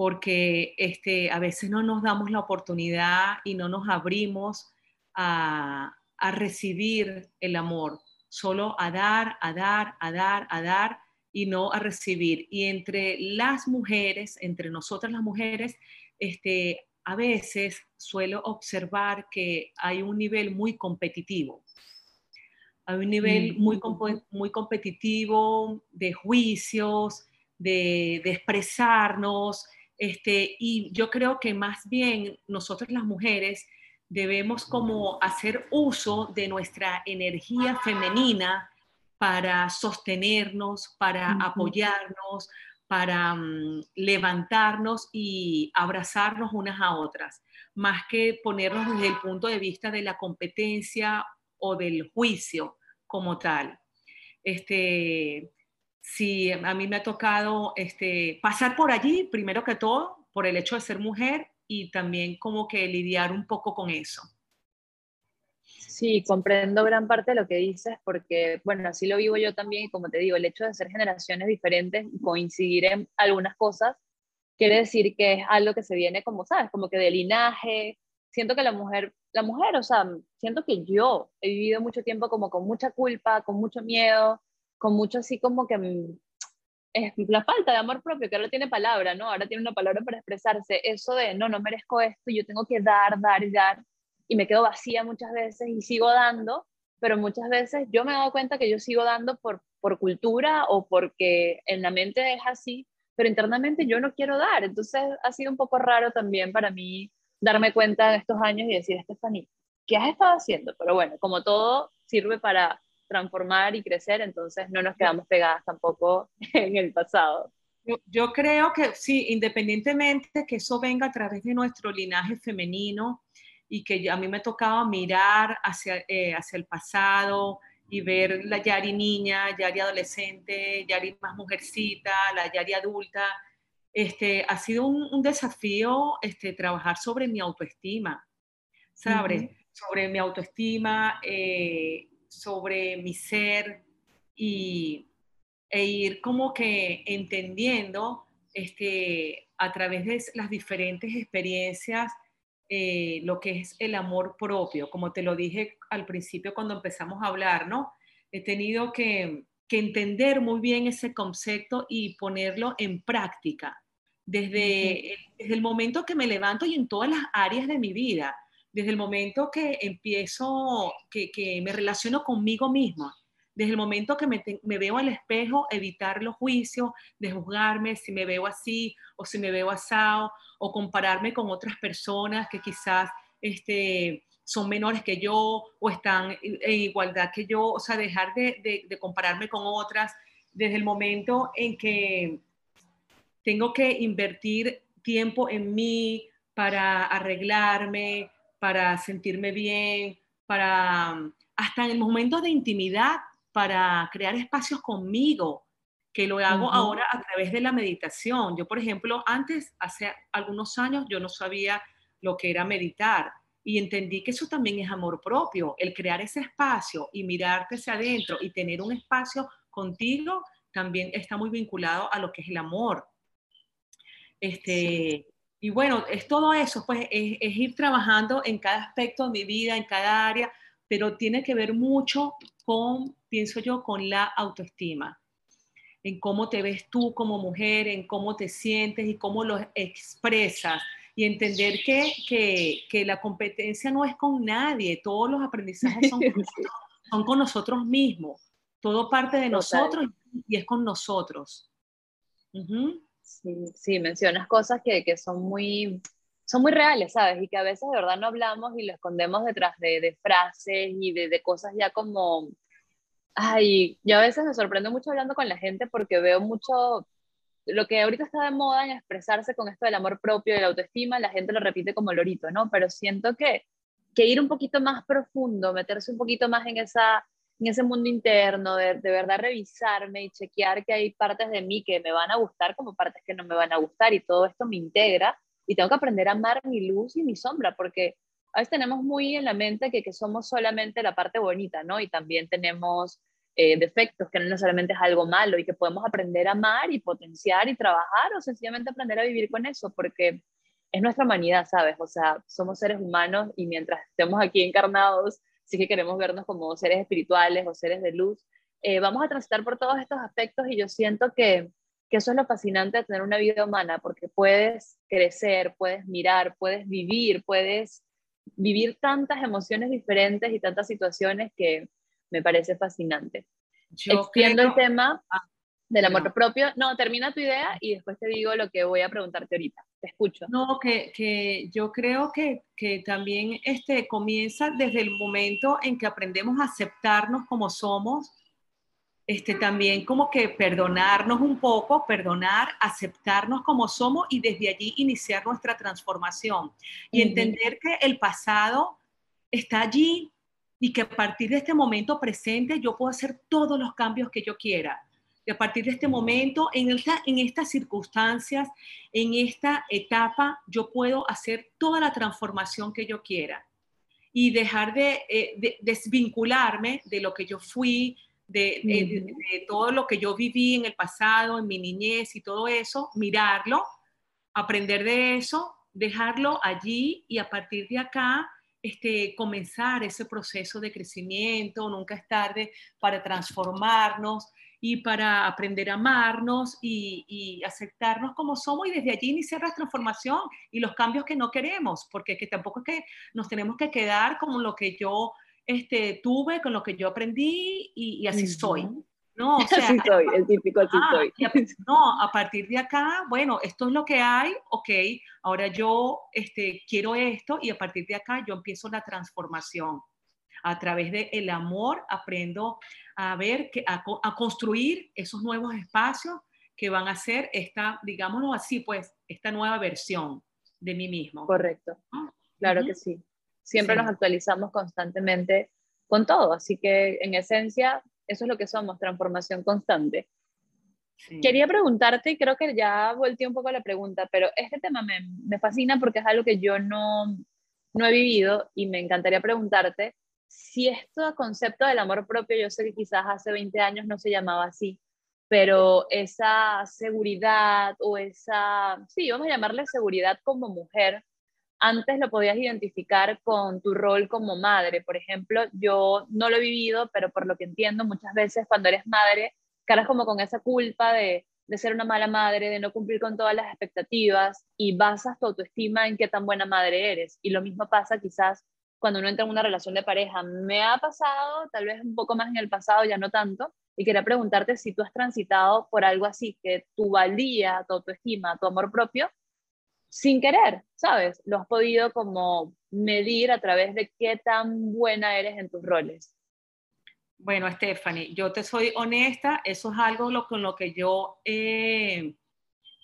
porque este, a veces no nos damos la oportunidad y no nos abrimos a, recibir el amor, solo a dar, a dar, a dar, a dar y no a recibir. Y entre las mujeres, entre nosotras las mujeres, este, a veces suelo observar que hay un nivel muy competitivo hay un nivel muy, muy competitivo de juicios, de, expresarnos, este, y yo creo que más bien nosotros las mujeres debemos como hacer uso de nuestra energía femenina para sostenernos, para apoyarnos, para mm, levantarnos y abrazarnos unas a otras, más que ponernos desde el punto de vista de la competencia o del juicio como tal. Este, si a mí me ha tocado este, pasar por allí, primero que todo, por el hecho de ser mujer y también como que lidiar un poco con eso. Sí, comprendo gran parte de lo que dices porque, bueno, así lo vivo yo también y como te digo, el hecho de ser generaciones diferentes y coincidir en algunas cosas quiere decir que es algo que se viene como, ¿sabes? Como que de linaje, siento que la mujer, la mujer, o sea, siento que yo he vivido mucho tiempo como con mucha culpa, con mucho miedo, con mucho así como que mm, es la falta de amor propio, que ahora tiene palabra, ¿no? Ahora tiene una palabra para expresarse, eso de, no, no merezco esto, yo tengo que dar, dar y dar, y me quedo vacía muchas veces y sigo dando, pero muchas veces yo me he dado cuenta que yo sigo dando por, por cultura o porque en la mente es así, pero internamente yo no quiero dar, entonces ha sido un poco raro también para mí darme cuenta en estos años y decir, Stephanie, ¿qué has estado haciendo? Pero bueno, como todo sirve para transformar y crecer, entonces no nos quedamos pegadas tampoco en el pasado. Yo, creo que sí, independientemente que eso venga a través de nuestro linaje femenino y que a mí me tocaba mirar hacia, eh, hacia el pasado y ver la Yari niña, Yari adolescente, Yari más mujercita, la Yari adulta, este, ha sido un, desafío este, trabajar sobre mi autoestima, ¿sabes? Sobre mi autoestima, eh, sobre mi ser y, e ir como que entendiendo este, a través de las diferentes experiencias eh, lo que es el amor propio. Como te lo dije al principio cuando empezamos a hablar, ¿no? He tenido que, entender muy bien ese concepto y ponerlo en práctica. Desde, desde el momento que me levanto y en todas las áreas de mi vida, desde el momento que empiezo, que, que me relaciono conmigo misma, desde el momento que me, veo al espejo, evitar los juicios, de juzgarme si me veo así o si me veo asado, o compararme con otras personas que quizás este, son menores que yo o están en igualdad que yo, o sea, dejar de, de compararme con otras, desde el momento en que tengo que invertir tiempo en mí para arreglarme, para sentirme bien, para hasta en momentos de intimidad para crear espacios conmigo, que lo hago ahora a través de la meditación. Yo, por ejemplo, antes, hace algunos años, yo no sabía lo que era meditar y entendí que eso también es amor propio, el crear ese espacio y mirarte hacia adentro y tener un espacio contigo también está muy vinculado a lo que es el amor. Este, Y bueno, es todo eso, pues es, es ir trabajando en cada aspecto de mi vida, en cada área, pero tiene que ver mucho con, pienso yo, con la autoestima, en cómo te ves tú como mujer, en cómo te sientes y cómo lo expresas. Y entender que, que, que la competencia no es con nadie, todos los aprendizajes son con, son con nosotros mismos, todo parte de nosotros y es con nosotros. Sí, sí, mencionas cosas que, que son muy, son muy reales, ¿sabes? Y que a veces de verdad no hablamos y lo escondemos detrás de, frases y de, cosas ya como... Ay, yo a veces me sorprendo mucho hablando con la gente porque veo mucho lo que ahorita está de moda en expresarse con esto del amor propio y la autoestima, la gente lo repite como lorito, ¿no? Pero siento que, que ir un poquito más profundo, meterse un poquito más en, esa, en ese mundo interno, de, de verdad revisarme y chequear que hay partes de mí que me van a gustar como partes que no me van a gustar y todo esto me integra y tengo que aprender a amar mi luz y mi sombra, porque a veces tenemos muy en la mente que, que somos solamente la parte bonita, ¿no? Y también tenemos eh, defectos, que no necesariamente es algo malo y que podemos aprender a amar y potenciar y trabajar o sencillamente aprender a vivir con eso, porque es nuestra humanidad, ¿sabes? O sea, somos seres humanos y mientras estemos aquí encarnados, sí que queremos vernos como seres espirituales o seres de luz, eh, vamos a transitar por todos estos aspectos y yo siento que que eso es lo fascinante de tener una vida humana, porque puedes crecer, puedes mirar, puedes vivir, puedes vivir tantas emociones diferentes y tantas situaciones que me parece fascinante. Yo Extiendo el tema ah, del amor propio. No, termina tu idea y después te digo lo que voy a preguntarte ahorita. Te escucho. No, que, que yo creo que, que, también este, comienza desde el momento en que aprendemos a aceptarnos como somos este, también como que perdonarnos un poco, perdonar, aceptarnos como somos y desde allí iniciar nuestra transformación y entender que el pasado está allí y que a partir de este momento presente yo puedo hacer todos los cambios que yo quiera. Y a partir de este momento, en, esta, en estas circunstancias, en esta etapa, yo puedo hacer toda la transformación que yo quiera y dejar de, eh, de desvincularme de lo que yo fui, de, todo lo que yo viví en el pasado, en mi niñez y todo eso, mirarlo, aprender de eso, dejarlo allí y a partir de acá este, comenzar ese proceso de crecimiento, nunca es tarde para transformarnos y para aprender a amarnos y, y, aceptarnos como somos y desde allí iniciar la transformación y los cambios que no queremos, porque que tampoco es que nos tenemos que quedar como lo que yo este, tuve, con lo que yo aprendí y, así soy. No, o sea, así soy, el típico así ah, soy. no, a partir de acá, bueno, esto es lo que hay, ok, ahora yo este, quiero esto y a partir de acá yo empiezo la transformación. A través del el amor aprendo a ver, que, a, a, construir esos nuevos espacios que van a ser esta, digámoslo así, pues, esta nueva versión de mí mismo. Correcto, claro que sí. Siempre nos actualizamos constantemente con todo, así que en esencia eso es lo que somos, transformación constante. Quería preguntarte, y creo que ya volteé un poco la pregunta, pero este tema me, me fascina porque es algo que yo no, no he vivido y me encantaría preguntarte si este concepto del amor propio, yo sé que quizás hace 20 años no se llamaba así, pero esa seguridad o esa, sí, vamos a llamarle seguridad como mujer, antes lo podías identificar con tu rol como madre. Por ejemplo, yo no lo he vivido, pero por lo que entiendo, muchas veces cuando eres madre, caras como con esa culpa de, de ser una mala madre, de no cumplir con todas las expectativas y basas tu autoestima en qué tan buena madre eres. Y lo mismo pasa quizás cuando uno entra en una relación de pareja. Me ha pasado, tal vez un poco más en el pasado, ya no tanto, y quería preguntarte si tú has transitado por algo así, que tu valía, tu autoestima, tu amor propio, sin querer, ¿sabes? Lo has podido como medir a través de qué tan buena eres en tus roles. Bueno, Stephanie, yo te soy honesta, eso es algo con lo que yo he,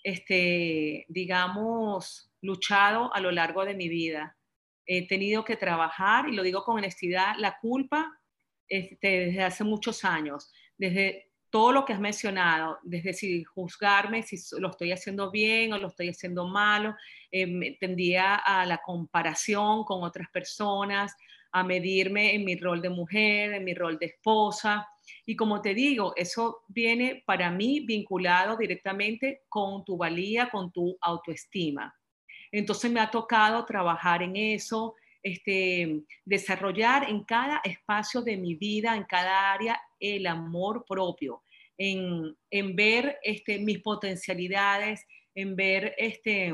este, digamos, luchado a lo largo de mi vida he tenido que trabajar, y lo digo con honestidad, la culpa este, desde hace muchos años, desde todo lo que has mencionado, desde si juzgarme si lo estoy haciendo bien o lo estoy haciendo malo, eh, tendía a la comparación con otras personas, a medirme en mi rol de mujer, en mi rol de esposa. Y como te digo, eso viene para mí vinculado directamente con tu valía, con tu autoestima. Entonces me ha tocado trabajar en eso, este, desarrollar en cada espacio de mi vida, en cada área, el amor propio, en, ver este, mis potencialidades, en ver este,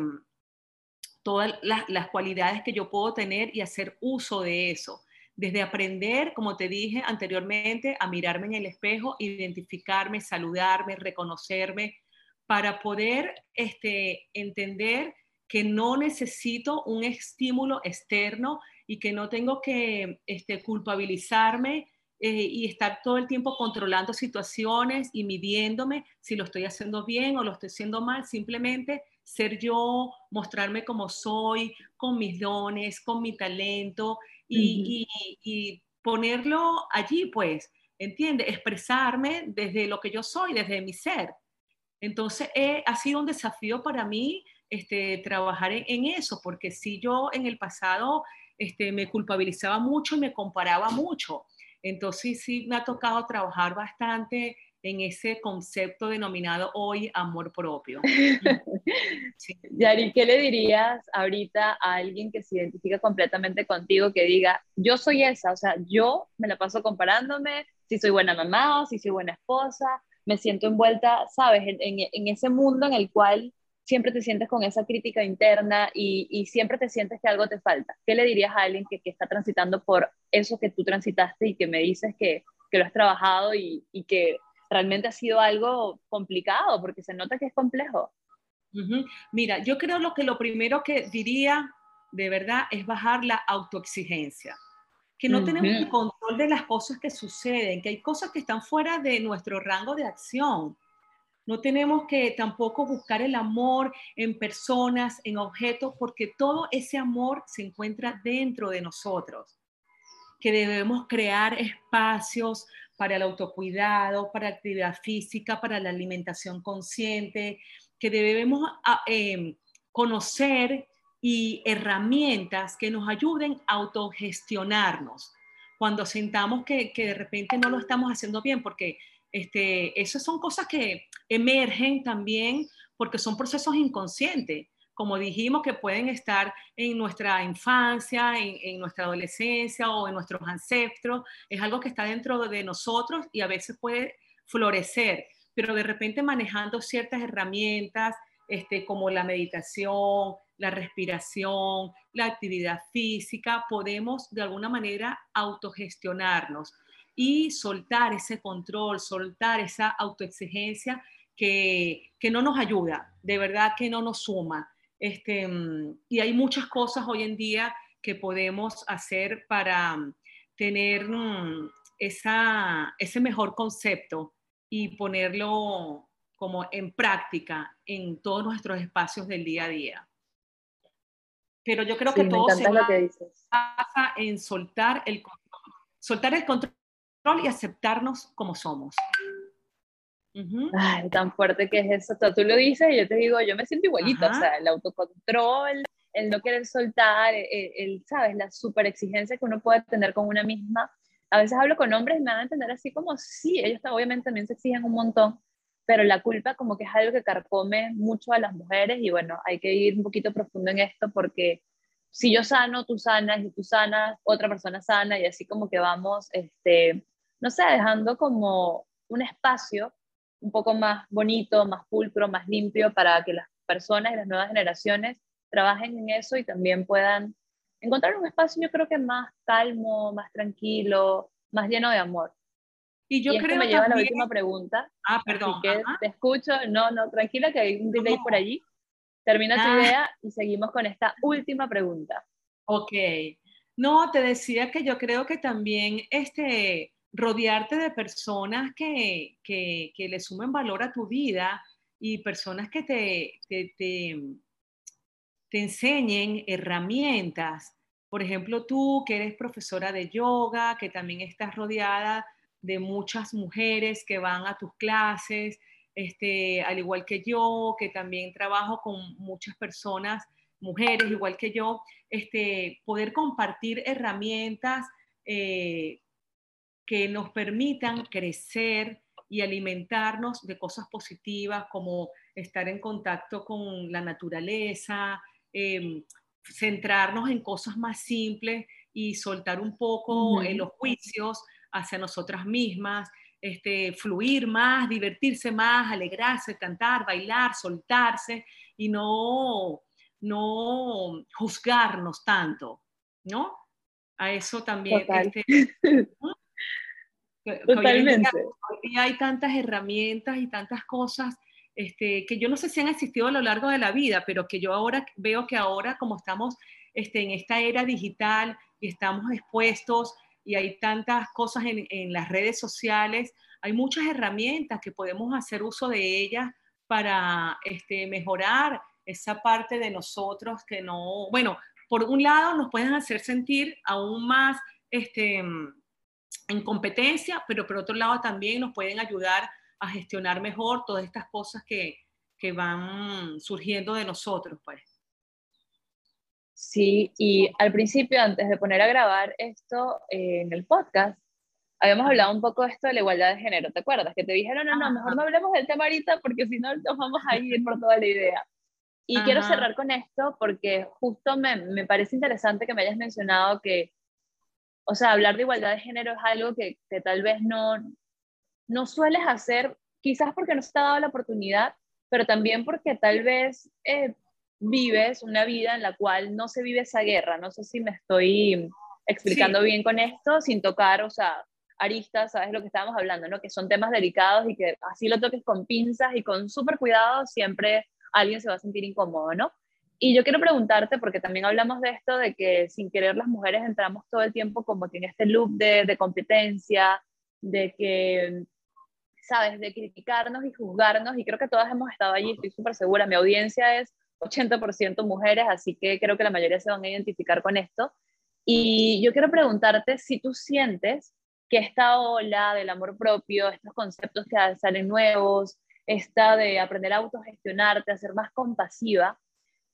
todas las, las cualidades que yo puedo tener y hacer uso de eso. Desde aprender, como te dije anteriormente, a mirarme en el espejo, identificarme, saludarme, reconocerme, para poder este, entender que no necesito un estímulo externo y que no tengo que este, culpabilizarme eh, y estar todo el tiempo controlando situaciones y midiéndome si lo estoy haciendo bien o lo estoy haciendo mal, simplemente ser yo, mostrarme como soy, con mis dones, con mi talento y, y ponerlo allí, pues, ¿entiende? Expresarme desde lo que yo soy, desde mi ser. Entonces, eh, ha sido un desafío para mí este, trabajar en, eso, porque si yo en el pasado este, me culpabilizaba mucho y me comparaba mucho. Entonces sí me ha tocado trabajar bastante en ese concepto denominado hoy amor propio. Yari, ¿qué le dirías ahorita a alguien que se identifica completamente contigo, que diga, yo soy esa, o sea, yo me la paso comparándome, si soy buena mamá, si soy buena esposa, me siento envuelta, sabes, en ese mundo en el cual siempre te sientes con esa crítica interna y, siempre te sientes que algo te falta. ¿Qué le dirías a alguien que, está transitando por eso que tú transitaste y que me dices que, lo has trabajado y, que realmente ha sido algo complicado porque se nota que es complejo? Mira, yo creo lo que lo primero que diría de verdad es bajar la autoexigencia que no tenemos el control de las cosas que suceden, que hay cosas que están fuera de nuestro rango de acción no tenemos que tampoco buscar el amor en personas, en objetos, porque todo ese amor se encuentra dentro de nosotros. Que debemos crear espacios para el autocuidado, para actividad física, para la alimentación consciente, que debemos ah, em, conocer y herramientas que nos ayuden a autogestionarnos cuando sintamos que, que de repente no lo estamos haciendo bien, porque este, esas son cosas que emergen también porque son procesos inconscientes, como dijimos, que pueden estar en nuestra infancia, en, nuestra adolescencia o en nuestros ancestros. Es algo que está dentro de nosotros y a veces puede florecer, pero de repente manejando ciertas herramientas este, como la meditación, la respiración, la actividad física, podemos de alguna manera autogestionarnos y soltar ese control, soltar esa autoexigencia que, que no nos ayuda, de verdad que no nos suma. Este, y hay muchas cosas hoy en día que podemos hacer para tener mm, esa, ese mejor concepto y ponerlo como en práctica en todos nuestros espacios del día a día. Pero yo creo que todo se basa en soltar el control. Soltar el control y aceptarnos como somos. Ay, tan fuerte que es eso. Tú, lo dices y yo te digo, yo me siento igualito, o sea, el autocontrol, el no querer soltar, el, ¿sabes? La super exigencia que uno puede tener con una misma. A veces hablo con hombres y me van a entender así como, sí, ellos obviamente también se exigen un montón, pero la culpa como que es algo que carcome mucho a las mujeres y bueno, hay que ir un poquito profundo en esto porque si yo sano, tú sanas, y tú sanas, otra persona sana, y así como que vamos, este, no sé, dejando como un espacio un poco más bonito, más pulcro, más limpio para que las personas y las nuevas generaciones trabajen en eso y también puedan encontrar un espacio yo creo que más calmo, más tranquilo, más lleno de amor. Y yo creo que me lleva a la última pregunta. Ah, perdón. Así que te escucho. No, no, tranquila que hay un delay por allí. Termina tu ah. idea y seguimos con esta última pregunta. Ok. No, te decía que yo creo que también este, rodearte de personas que, que, que le sumen valor a tu vida y personas que te, te, te, enseñen herramientas. Por ejemplo, tú que eres profesora de yoga, que también estás rodeada de muchas mujeres que van a tus clases, este, al igual que yo, que también trabajo con muchas personas, mujeres igual que yo, este, poder compartir herramientas eh, que nos permitan crecer y alimentarnos de cosas positivas como estar en contacto con la naturaleza, em, centrarnos en cosas más simples y soltar un poco los juicios hacia nosotras mismas, este, fluir más, divertirse más, alegrarse, cantar, bailar, soltarse y no, no juzgarnos tanto, ¿no? A eso también. Este, Totalmente. Hoy hay tantas herramientas y tantas cosas este, que yo no sé si han existido a lo largo de la vida, pero que yo ahora veo que ahora como estamos este, en esta era digital y estamos expuestos y hay tantas cosas en, en, las redes sociales, hay muchas herramientas que podemos hacer uso de ellas para este, mejorar esa parte de nosotros que no, bueno, por un lado nos pueden hacer sentir aún más este, en competencia, pero por otro lado también nos pueden ayudar a gestionar mejor todas estas cosas que, que van surgiendo de nosotros, pues. Sí, y al principio, antes de poner a grabar esto eh, en el podcast, habíamos hablado un poco de esto de la igualdad de género, ¿te acuerdas? Que te dijeron, no, no, mejor no hablemos del tema ahorita porque si no nos vamos a ir por toda la idea. Y quiero cerrar con esto porque justo me, me, parece interesante que me hayas mencionado que, o sea, hablar de igualdad de género es algo que, que tal vez no, no sueles hacer, quizás porque no se te ha dado la oportunidad, pero también porque tal vez eh, vives una vida en la cual no se vive esa guerra. No sé si me estoy explicando bien con esto, sin tocar, o sea, aristas, sabes lo que estábamos hablando, ¿no? Que son temas delicados y que así lo toques con pinzas y con súper cuidado, siempre alguien se va a sentir incómodo, ¿no? Y yo quiero preguntarte, porque también hablamos de esto, de que sin querer las mujeres entramos todo el tiempo como que en este loop de, de competencia, de que ¿sabes? De criticarnos y juzgarnos, y creo que todas hemos estado allí, estoy súper segura, mi audiencia es 80% mujeres, así que creo que la mayoría se van a identificar con esto. Y yo quiero preguntarte si tú sientes que esta ola del amor propio, estos conceptos que salen nuevos, esta de aprender a autogestionarte, a ser más compasiva,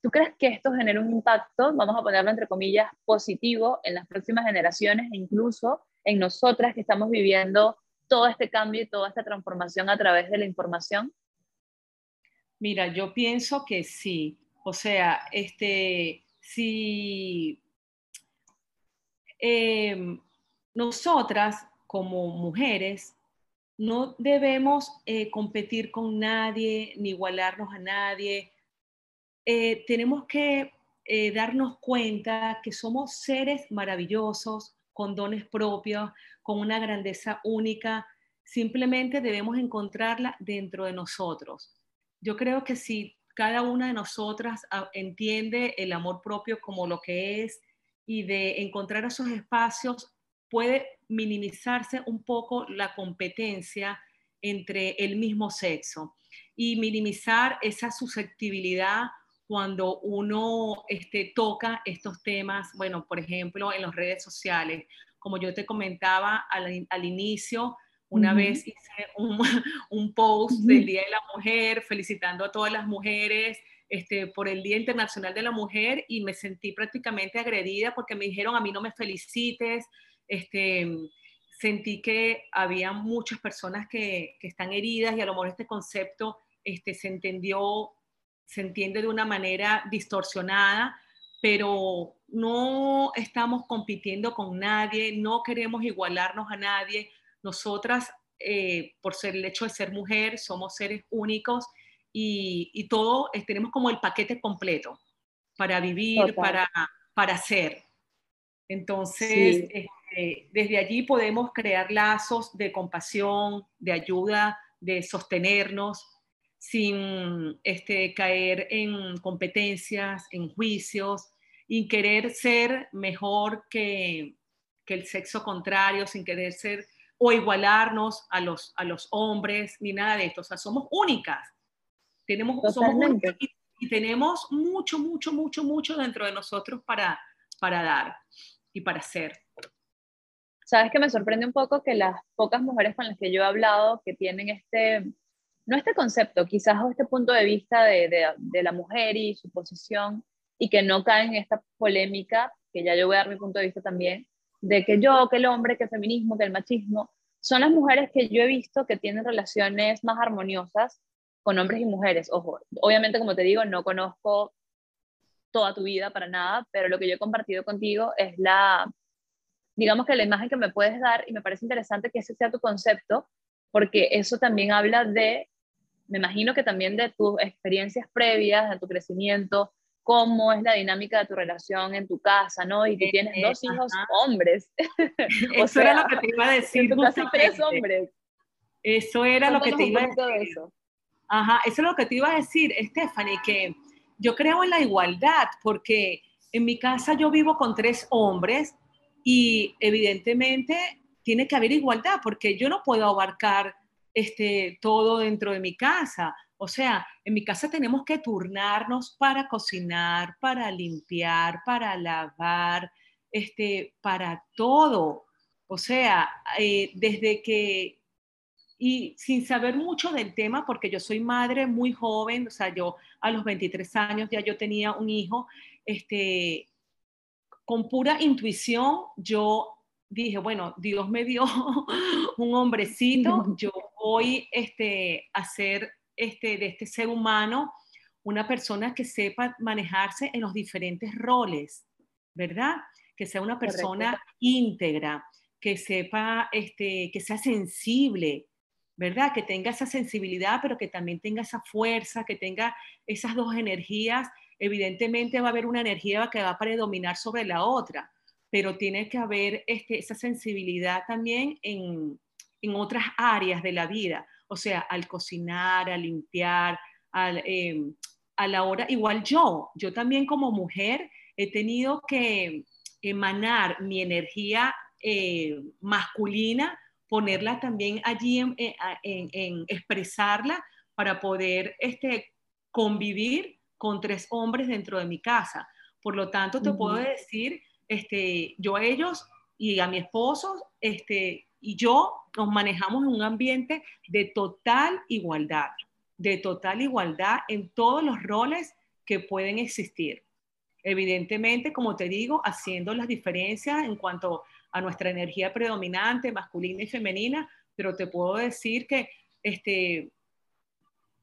¿tú crees que esto genera un impacto, vamos a ponerlo entre comillas, positivo en las próximas generaciones e incluso en nosotras que estamos viviendo todo este cambio y toda esta transformación a través de la información? Mira, yo pienso que sí. O sea, este, si em, nosotras como mujeres no debemos eh, competir con nadie ni igualarnos a nadie. Eh, tenemos que eh, darnos cuenta que somos seres maravillosos, con dones propios, con una grandeza única, simplemente debemos encontrarla dentro de nosotros. Yo creo que si cada una de nosotras ah, entiende el amor propio como lo que es y de encontrar esos espacios, puede minimizarse un poco la competencia entre el mismo sexo y minimizar esa susceptibilidad cuando uno este, toca estos temas, bueno, por ejemplo, en las redes sociales. Como yo te comentaba al, al inicio, una vez hice un, un post del Día de la Mujer felicitando a todas las mujeres este, por el Día Internacional de la Mujer y me sentí prácticamente agredida porque me dijeron a mí no me felicites, este, sentí que había muchas personas que, que, están heridas y a lo mejor este concepto este, se entendió se entiende de una manera distorsionada, pero no estamos compitiendo con nadie, no queremos igualarnos a nadie. Nosotras, eh, por ser el hecho de ser mujer, somos seres únicos y, y todo, tenemos como el paquete completo para vivir, para, para ser. Entonces, este, desde allí podemos crear lazos de compasión, de ayuda, de sostenernos sin este, caer en competencias, en juicios, y querer ser mejor que, que, el sexo contrario, sin querer ser o igualarnos a los, a los hombres, ni nada de esto. O sea, somos únicas. Tenemos, somos únicas y, y, tenemos mucho, mucho, mucho, mucho dentro de nosotros para, para dar y para ser. Sabes que me sorprende un poco que las pocas mujeres con las que yo he hablado que tienen este, no este concepto, quizás este punto de vista de, de, la mujer y su posición, y que no caen en esta polémica, que ya yo voy a dar mi punto de vista también, de que yo, que el hombre, que el feminismo, que el machismo, son las mujeres que yo he visto que tienen relaciones más armoniosas con hombres y mujeres. Ojo, obviamente como te digo, no conozco toda tu vida para nada, pero lo que yo he compartido contigo es la, digamos que la imagen que me puedes dar y me parece interesante que ese sea tu concepto, porque eso también habla de, me imagino que también de tus experiencias previas, de tu crecimiento, cómo es la dinámica de tu relación en tu casa, ¿no? Y tú eh, tienes dos hijos hombres. eso era lo que te iba a decir. En tu casa tres hombres. Eso era lo que te iba a decir. Eso. Ajá, eso es lo que te iba a decir, Stephanie, que yo creo en la igualdad, porque en mi casa yo vivo con tres hombres y evidentemente tiene que haber igualdad, porque yo no puedo abarcar este, todo dentro de mi casa. O sea, en mi casa tenemos que turnarnos para cocinar, para limpiar, para lavar, este, para todo. O sea, eh, desde que y sin saber mucho del tema, porque yo soy madre muy joven, o sea, yo a los 23 años ya yo tenía un hijo, este, con pura intuición yo dije, bueno, Dios me dio un hombrecito, yo voy este, a ser este, de este ser humano una persona que sepa manejarse en los diferentes roles, ¿verdad? Que sea una persona íntegra, que sepa, este, que sea sensible, ¿verdad? Que tenga esa sensibilidad, pero que también tenga esa fuerza, que tenga esas dos energías. Evidentemente va a haber una energía que va a predominar sobre la otra, pero tiene que haber este, esa sensibilidad también en, en, otras áreas de la vida, o sea, al cocinar, al limpiar, al, em, a la hora, igual yo, yo también como mujer he tenido que emanar mi energía eh, masculina ponerla también allí en, en, expresarla para poder este, convivir con tres hombres dentro de mi casa. Por lo tanto, te puedo decir, este, yo a ellos y a mi esposo este, y yo nos manejamos en un ambiente de total igualdad, de total igualdad en todos los roles que pueden existir. Evidentemente, como te digo, haciendo las diferencias en cuanto a nuestra energía predominante, masculina y femenina, pero te puedo decir que este,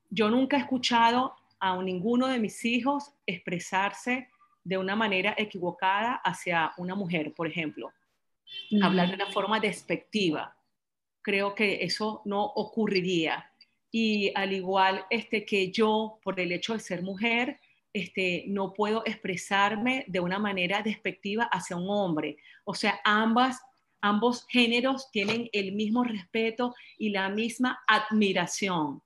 yo nunca he escuchado a ninguno de mis hijos expresarse de una manera equivocada hacia una mujer, por ejemplo. Hablar de una forma despectiva. Creo que eso no ocurriría. Y al igual este, que yo, por el hecho de ser mujer, este, no puedo expresarme de una manera despectiva hacia un hombre. O sea, ambas, ambos géneros tienen el mismo respeto y la misma admiración.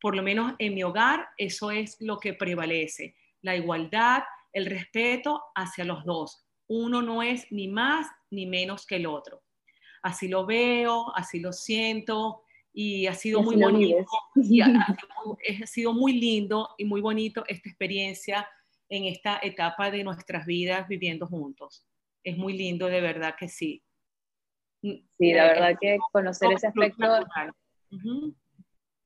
Por lo menos en mi hogar, eso es lo que prevalece. La igualdad, el respeto hacia los dos. Uno no es ni más ni menos que el otro. Así lo veo, así lo siento y ha sido muy bonito. ha, sido muy lindo y muy bonito esta experiencia en esta etapa de nuestras vidas viviendo juntos. Es muy lindo, de verdad que sí. Sí, la verdad que conocer ese aspecto,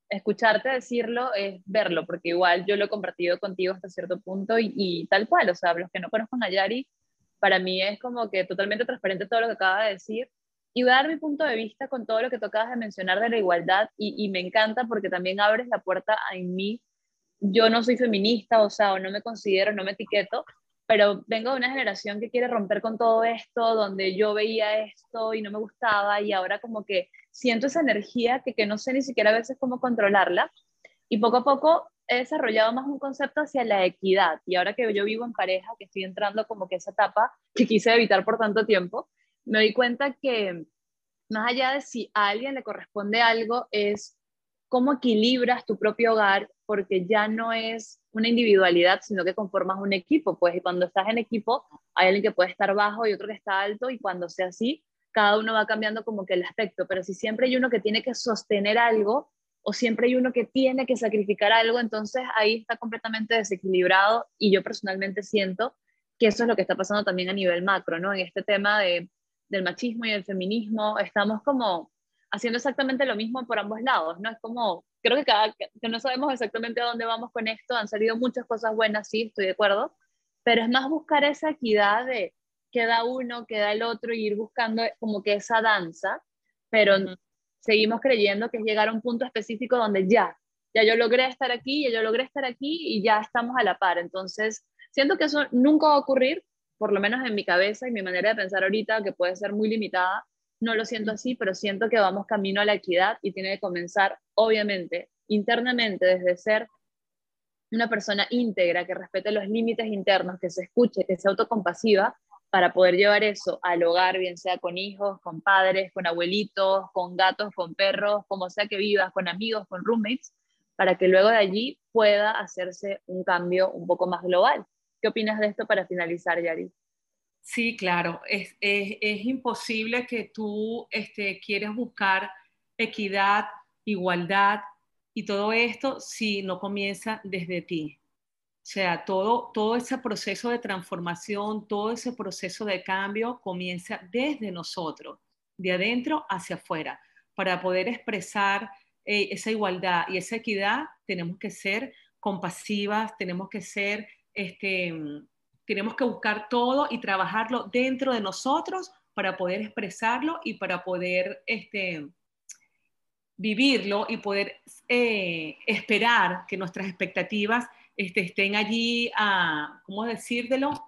escucharte decirlo es verlo, porque igual yo lo he compartido contigo hasta cierto punto y, tal cual, o sea, los que no conozcan a Yari, para mí es como que totalmente transparente todo lo que acaba de decir y voy a dar mi punto de vista con todo lo que tocabas de mencionar de la igualdad y, me encanta porque también abres la puerta en mí. Yo no soy feminista, o sea, o no me considero, no me etiqueto, pero vengo de una generación que quiere romper con todo esto, donde yo veía esto y no me gustaba y ahora como que siento esa energía que, que no sé ni siquiera a veces cómo controlarla y poco a poco he desarrollado más un concepto hacia la equidad. Y ahora que yo vivo en pareja, que estoy entrando como que esa etapa que quise evitar por tanto tiempo, me doy cuenta que más allá de si a alguien le corresponde algo, es cómo equilibras tu propio hogar, porque ya no es una individualidad, sino que conformas un equipo, pues y cuando estás en equipo hay alguien que puede estar bajo y otro que está alto, y cuando sea así, cada uno va cambiando como que el aspecto, pero si siempre hay uno que tiene que sostener algo, o siempre hay uno que tiene que sacrificar algo, entonces ahí está completamente desequilibrado y yo personalmente siento que eso es lo que está pasando también a nivel macro, ¿no? En este tema de, del machismo y del feminismo, estamos como haciendo exactamente lo mismo por ambos lados, ¿no? Es como, creo que, cada, que no sabemos exactamente a dónde vamos con esto, han salido muchas cosas buenas, sí, estoy de acuerdo, pero es más buscar esa equidad de queda uno, queda el otro y ir buscando como que esa danza, pero seguimos creyendo que es llegar a un punto específico donde ya, ya yo logré estar aquí, ya yo logré estar aquí y ya estamos a la par. Entonces, siento que eso nunca va a ocurrir, por lo menos en mi cabeza y mi manera de pensar ahorita, que puede ser muy limitada, no lo siento así, pero siento que vamos camino a la equidad y tiene que comenzar, obviamente, internamente, desde ser una persona íntegra, que respete los límites internos, que se escuche, que sea autocompasiva, para poder llevar eso al hogar, bien sea con hijos, con padres, con abuelitos, con gatos, con perros, como sea que vivas, con amigos, con roommates, para que luego de allí pueda hacerse un cambio un poco más global. ¿Qué opinas de esto para finalizar, Yari? Sí, claro, es, es, imposible que tú este, quieras buscar equidad, igualdad y todo esto si no comienza desde ti. O sea, todo, todo ese proceso de transformación, todo ese proceso de cambio comienza desde nosotros, de adentro hacia afuera. Para poder expresar eh, esa igualdad y esa equidad, tenemos que ser compasivas, tenemos que ser este, tenemos que buscar todo y trabajarlo dentro de nosotros para poder expresarlo y para poder este, vivirlo y poder eh, esperar que nuestras expectativas este, estén allí, a, ¿cómo decírtelo?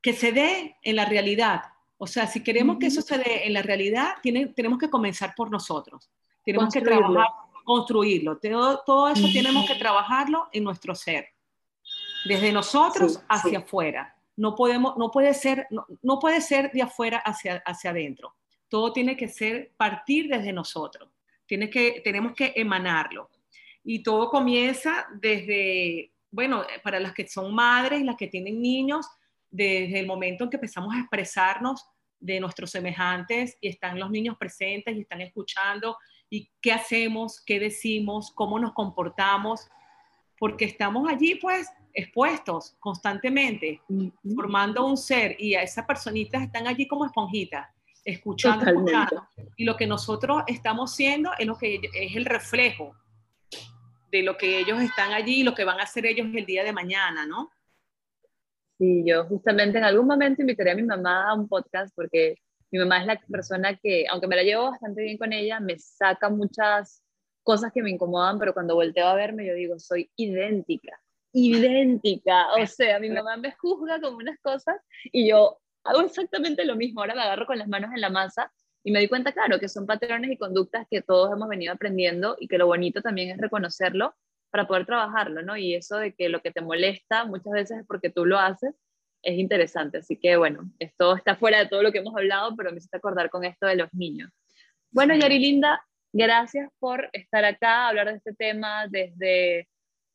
Que se dé en la realidad. O sea, si queremos que eso se dé en la realidad, tiene, tenemos que comenzar por nosotros. Tenemos que trabajar, construirlo. Todo, todo eso tenemos que trabajarlo en nuestro ser desde nosotros hacia afuera. No, podemos, no, puede ser, no, puede ser de afuera hacia, hacia adentro. Todo tiene que ser partir desde nosotros. Tiene que, tenemos que emanarlo. Y todo comienza desde, bueno, para las que son madres, las que tienen niños, desde el momento en que empezamos a expresarnos de nuestros semejantes y están los niños presentes y están escuchando y qué hacemos, qué decimos, cómo nos comportamos, porque estamos allí pues expuestos constantemente, formando un ser y a esas personitas están allí como esponjitas, escuchando, escuchando, Y lo que nosotros estamos siendo es lo que es el reflejo de lo que ellos están allí y lo que van a hacer ellos el día de mañana, ¿no? Sí, yo justamente en algún momento invitaría a mi mamá a un podcast porque mi mamá es la persona que, aunque me la llevo bastante bien con ella, me saca muchas cosas que me incomodan, pero cuando volteo a verme yo digo, soy idéntica idéntica. O sea, mi mamá me juzga como unas cosas y yo hago exactamente lo mismo. Ahora me agarro con las manos en la masa y me di cuenta, claro, que son patrones y conductas que todos hemos venido aprendiendo y que lo bonito también es reconocerlo para poder trabajarlo, ¿no? Y eso de que lo que te molesta muchas veces es porque tú lo haces, es interesante. Así que bueno, esto está fuera de todo lo que hemos hablado, pero me hiciste acordar con esto de los niños. Bueno, Yari Linda, gracias por estar acá, hablar de este tema desde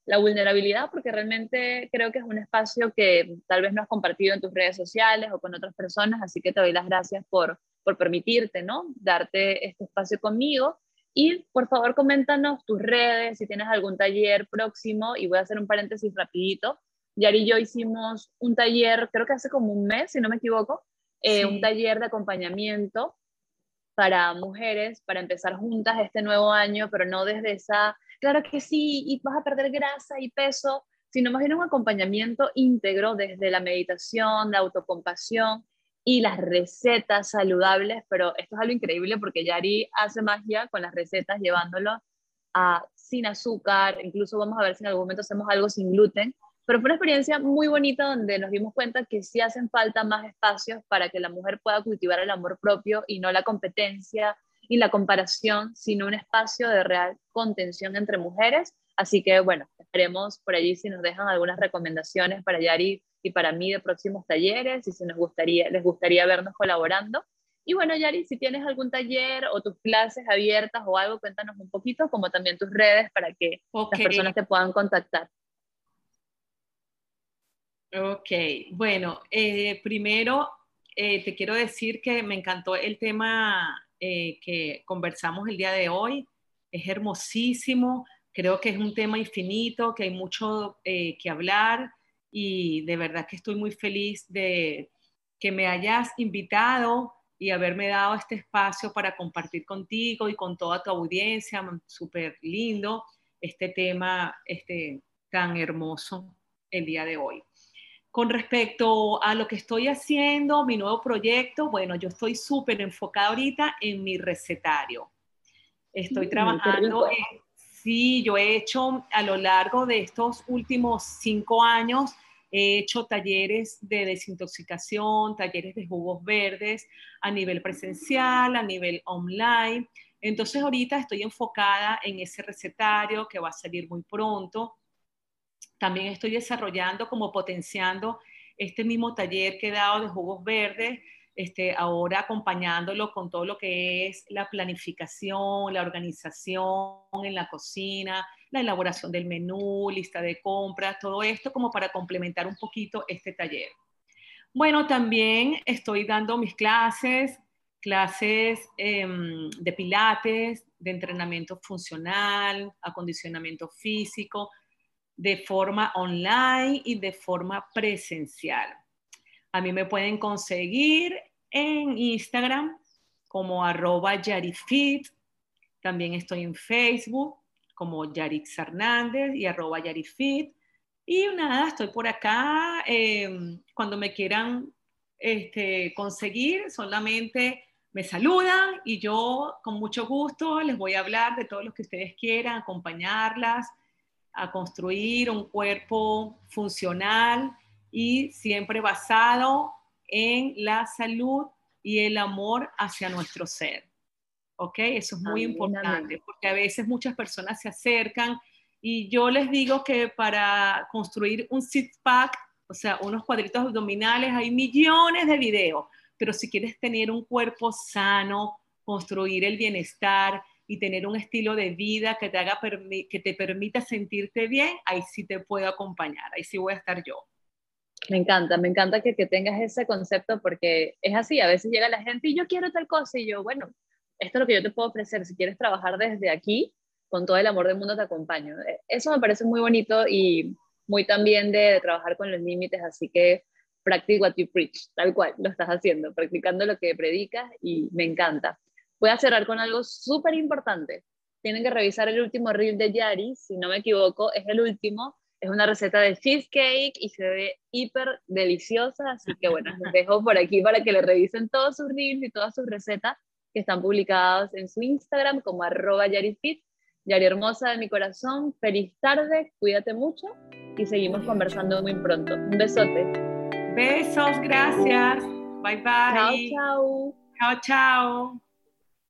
la vulnerabilidad, porque realmente creo que es un espacio que tal vez no has compartido en tus redes sociales o con otras personas, así que te doy las gracias por, por permitirte, ¿no? Darte este espacio conmigo. Y por favor, coméntanos tus redes, si tienes algún taller próximo, y voy a hacer un paréntesis rapidito. Yari y yo hicimos un taller, creo que hace como un mes, si no me equivoco, eh, un taller de acompañamiento para mujeres, para empezar juntas este nuevo año, pero no desde esa claro que sí, y vas a perder grasa y peso, sino más bien un acompañamiento íntegro desde la meditación, la autocompasión y las recetas saludables, pero esto es algo increíble porque Yari hace magia con las recetas llevándolo a sin azúcar, incluso vamos a ver si en algún momento hacemos algo sin gluten, pero fue una experiencia muy bonita donde nos dimos cuenta que sí hacen falta más espacios para que la mujer pueda cultivar el amor propio y no la competencia y la comparación, sino un espacio de real contención entre mujeres. Así que bueno, esperemos por allí si nos dejan algunas recomendaciones para Yari y para mí de próximos talleres y si nos gustaría, les gustaría vernos colaborando. Y bueno, Yari, si tienes algún taller o tus clases abiertas o algo, cuéntanos un poquito, como también tus redes para que las personas te puedan contactar. Ok, bueno, eh, primero eh, te quiero decir que me encantó el tema eh, que conversamos el día de hoy. Es hermosísimo, creo que es un tema infinito, que hay mucho que hablar y de verdad que estoy muy feliz de que me hayas invitado y haberme dado este espacio para compartir contigo y con toda tu audiencia, súper lindo, este tema este, tan hermoso el día de hoy. Con respecto a lo que estoy haciendo, mi nuevo proyecto, bueno, yo estoy súper enfocada ahorita en mi recetario. Estoy mm, trabajando en, sí, yo he hecho a lo largo de estos últimos cinco años, he hecho talleres de desintoxicación, talleres de jugos verdes a nivel presencial, a nivel online. Entonces ahorita estoy enfocada en ese recetario que va a salir muy pronto también estoy desarrollando como potenciando este mismo taller que he dado de jugos verdes, este, ahora acompañándolo con todo lo que es la planificación, la organización en la cocina, la elaboración del menú, lista de compras, todo esto como para complementar un poquito este taller. Bueno, también estoy dando mis clases, clases em, de pilates, de entrenamiento funcional, acondicionamiento físico, de forma online y de forma presencial. A mí me pueden conseguir en Instagram como arroba yarifit. También estoy en Facebook como Yarix Hernández y arroba yarifit. Y nada, estoy por acá. Em, cuando me quieran este, conseguir, solamente me saludan y yo con mucho gusto les voy a hablar de todo lo que ustedes quieran, acompañarlas a construir un cuerpo funcional y siempre basado en la salud y el amor hacia nuestro ser. ¿Ok? Eso es muy importante porque a veces muchas personas se acercan y yo les digo que para construir un six-pack, o sea, unos cuadritos abdominales, hay millones de videos, pero si quieres tener un cuerpo sano, construir el bienestar, y tener un estilo de vida que te, haga que te permita sentirte bien, ahí sí te puedo acompañar, ahí sí voy a estar yo. Me encanta, me encanta que, tengas ese concepto porque es así, a veces llega la gente y yo quiero tal cosa y yo, bueno, esto es lo que yo te puedo ofrecer, si quieres trabajar desde aquí, con todo el amor del mundo te acompaño. E, eso me parece muy bonito y muy también de, de trabajar con los límites, así que practice what you preach, tal cual, lo estás haciendo, practicando lo que predicas y me encanta. Voy a cerrar con algo súper importante. Tienen que revisar el último reel de Yari, si no me equivoco, es el último. Es una receta de cheesecake y se ve hiper deliciosa, así que bueno, les dejo por aquí para que le revisen todos sus reels y todas sus recetas que están publicadas en su Instagram como arroba yarifit. Yari hermosa de mi corazón, feliz tarde, cuídate mucho y seguimos conversando muy pronto. Un besote. Besos, gracias. Bye bye. Chao, chao. Chao, chao.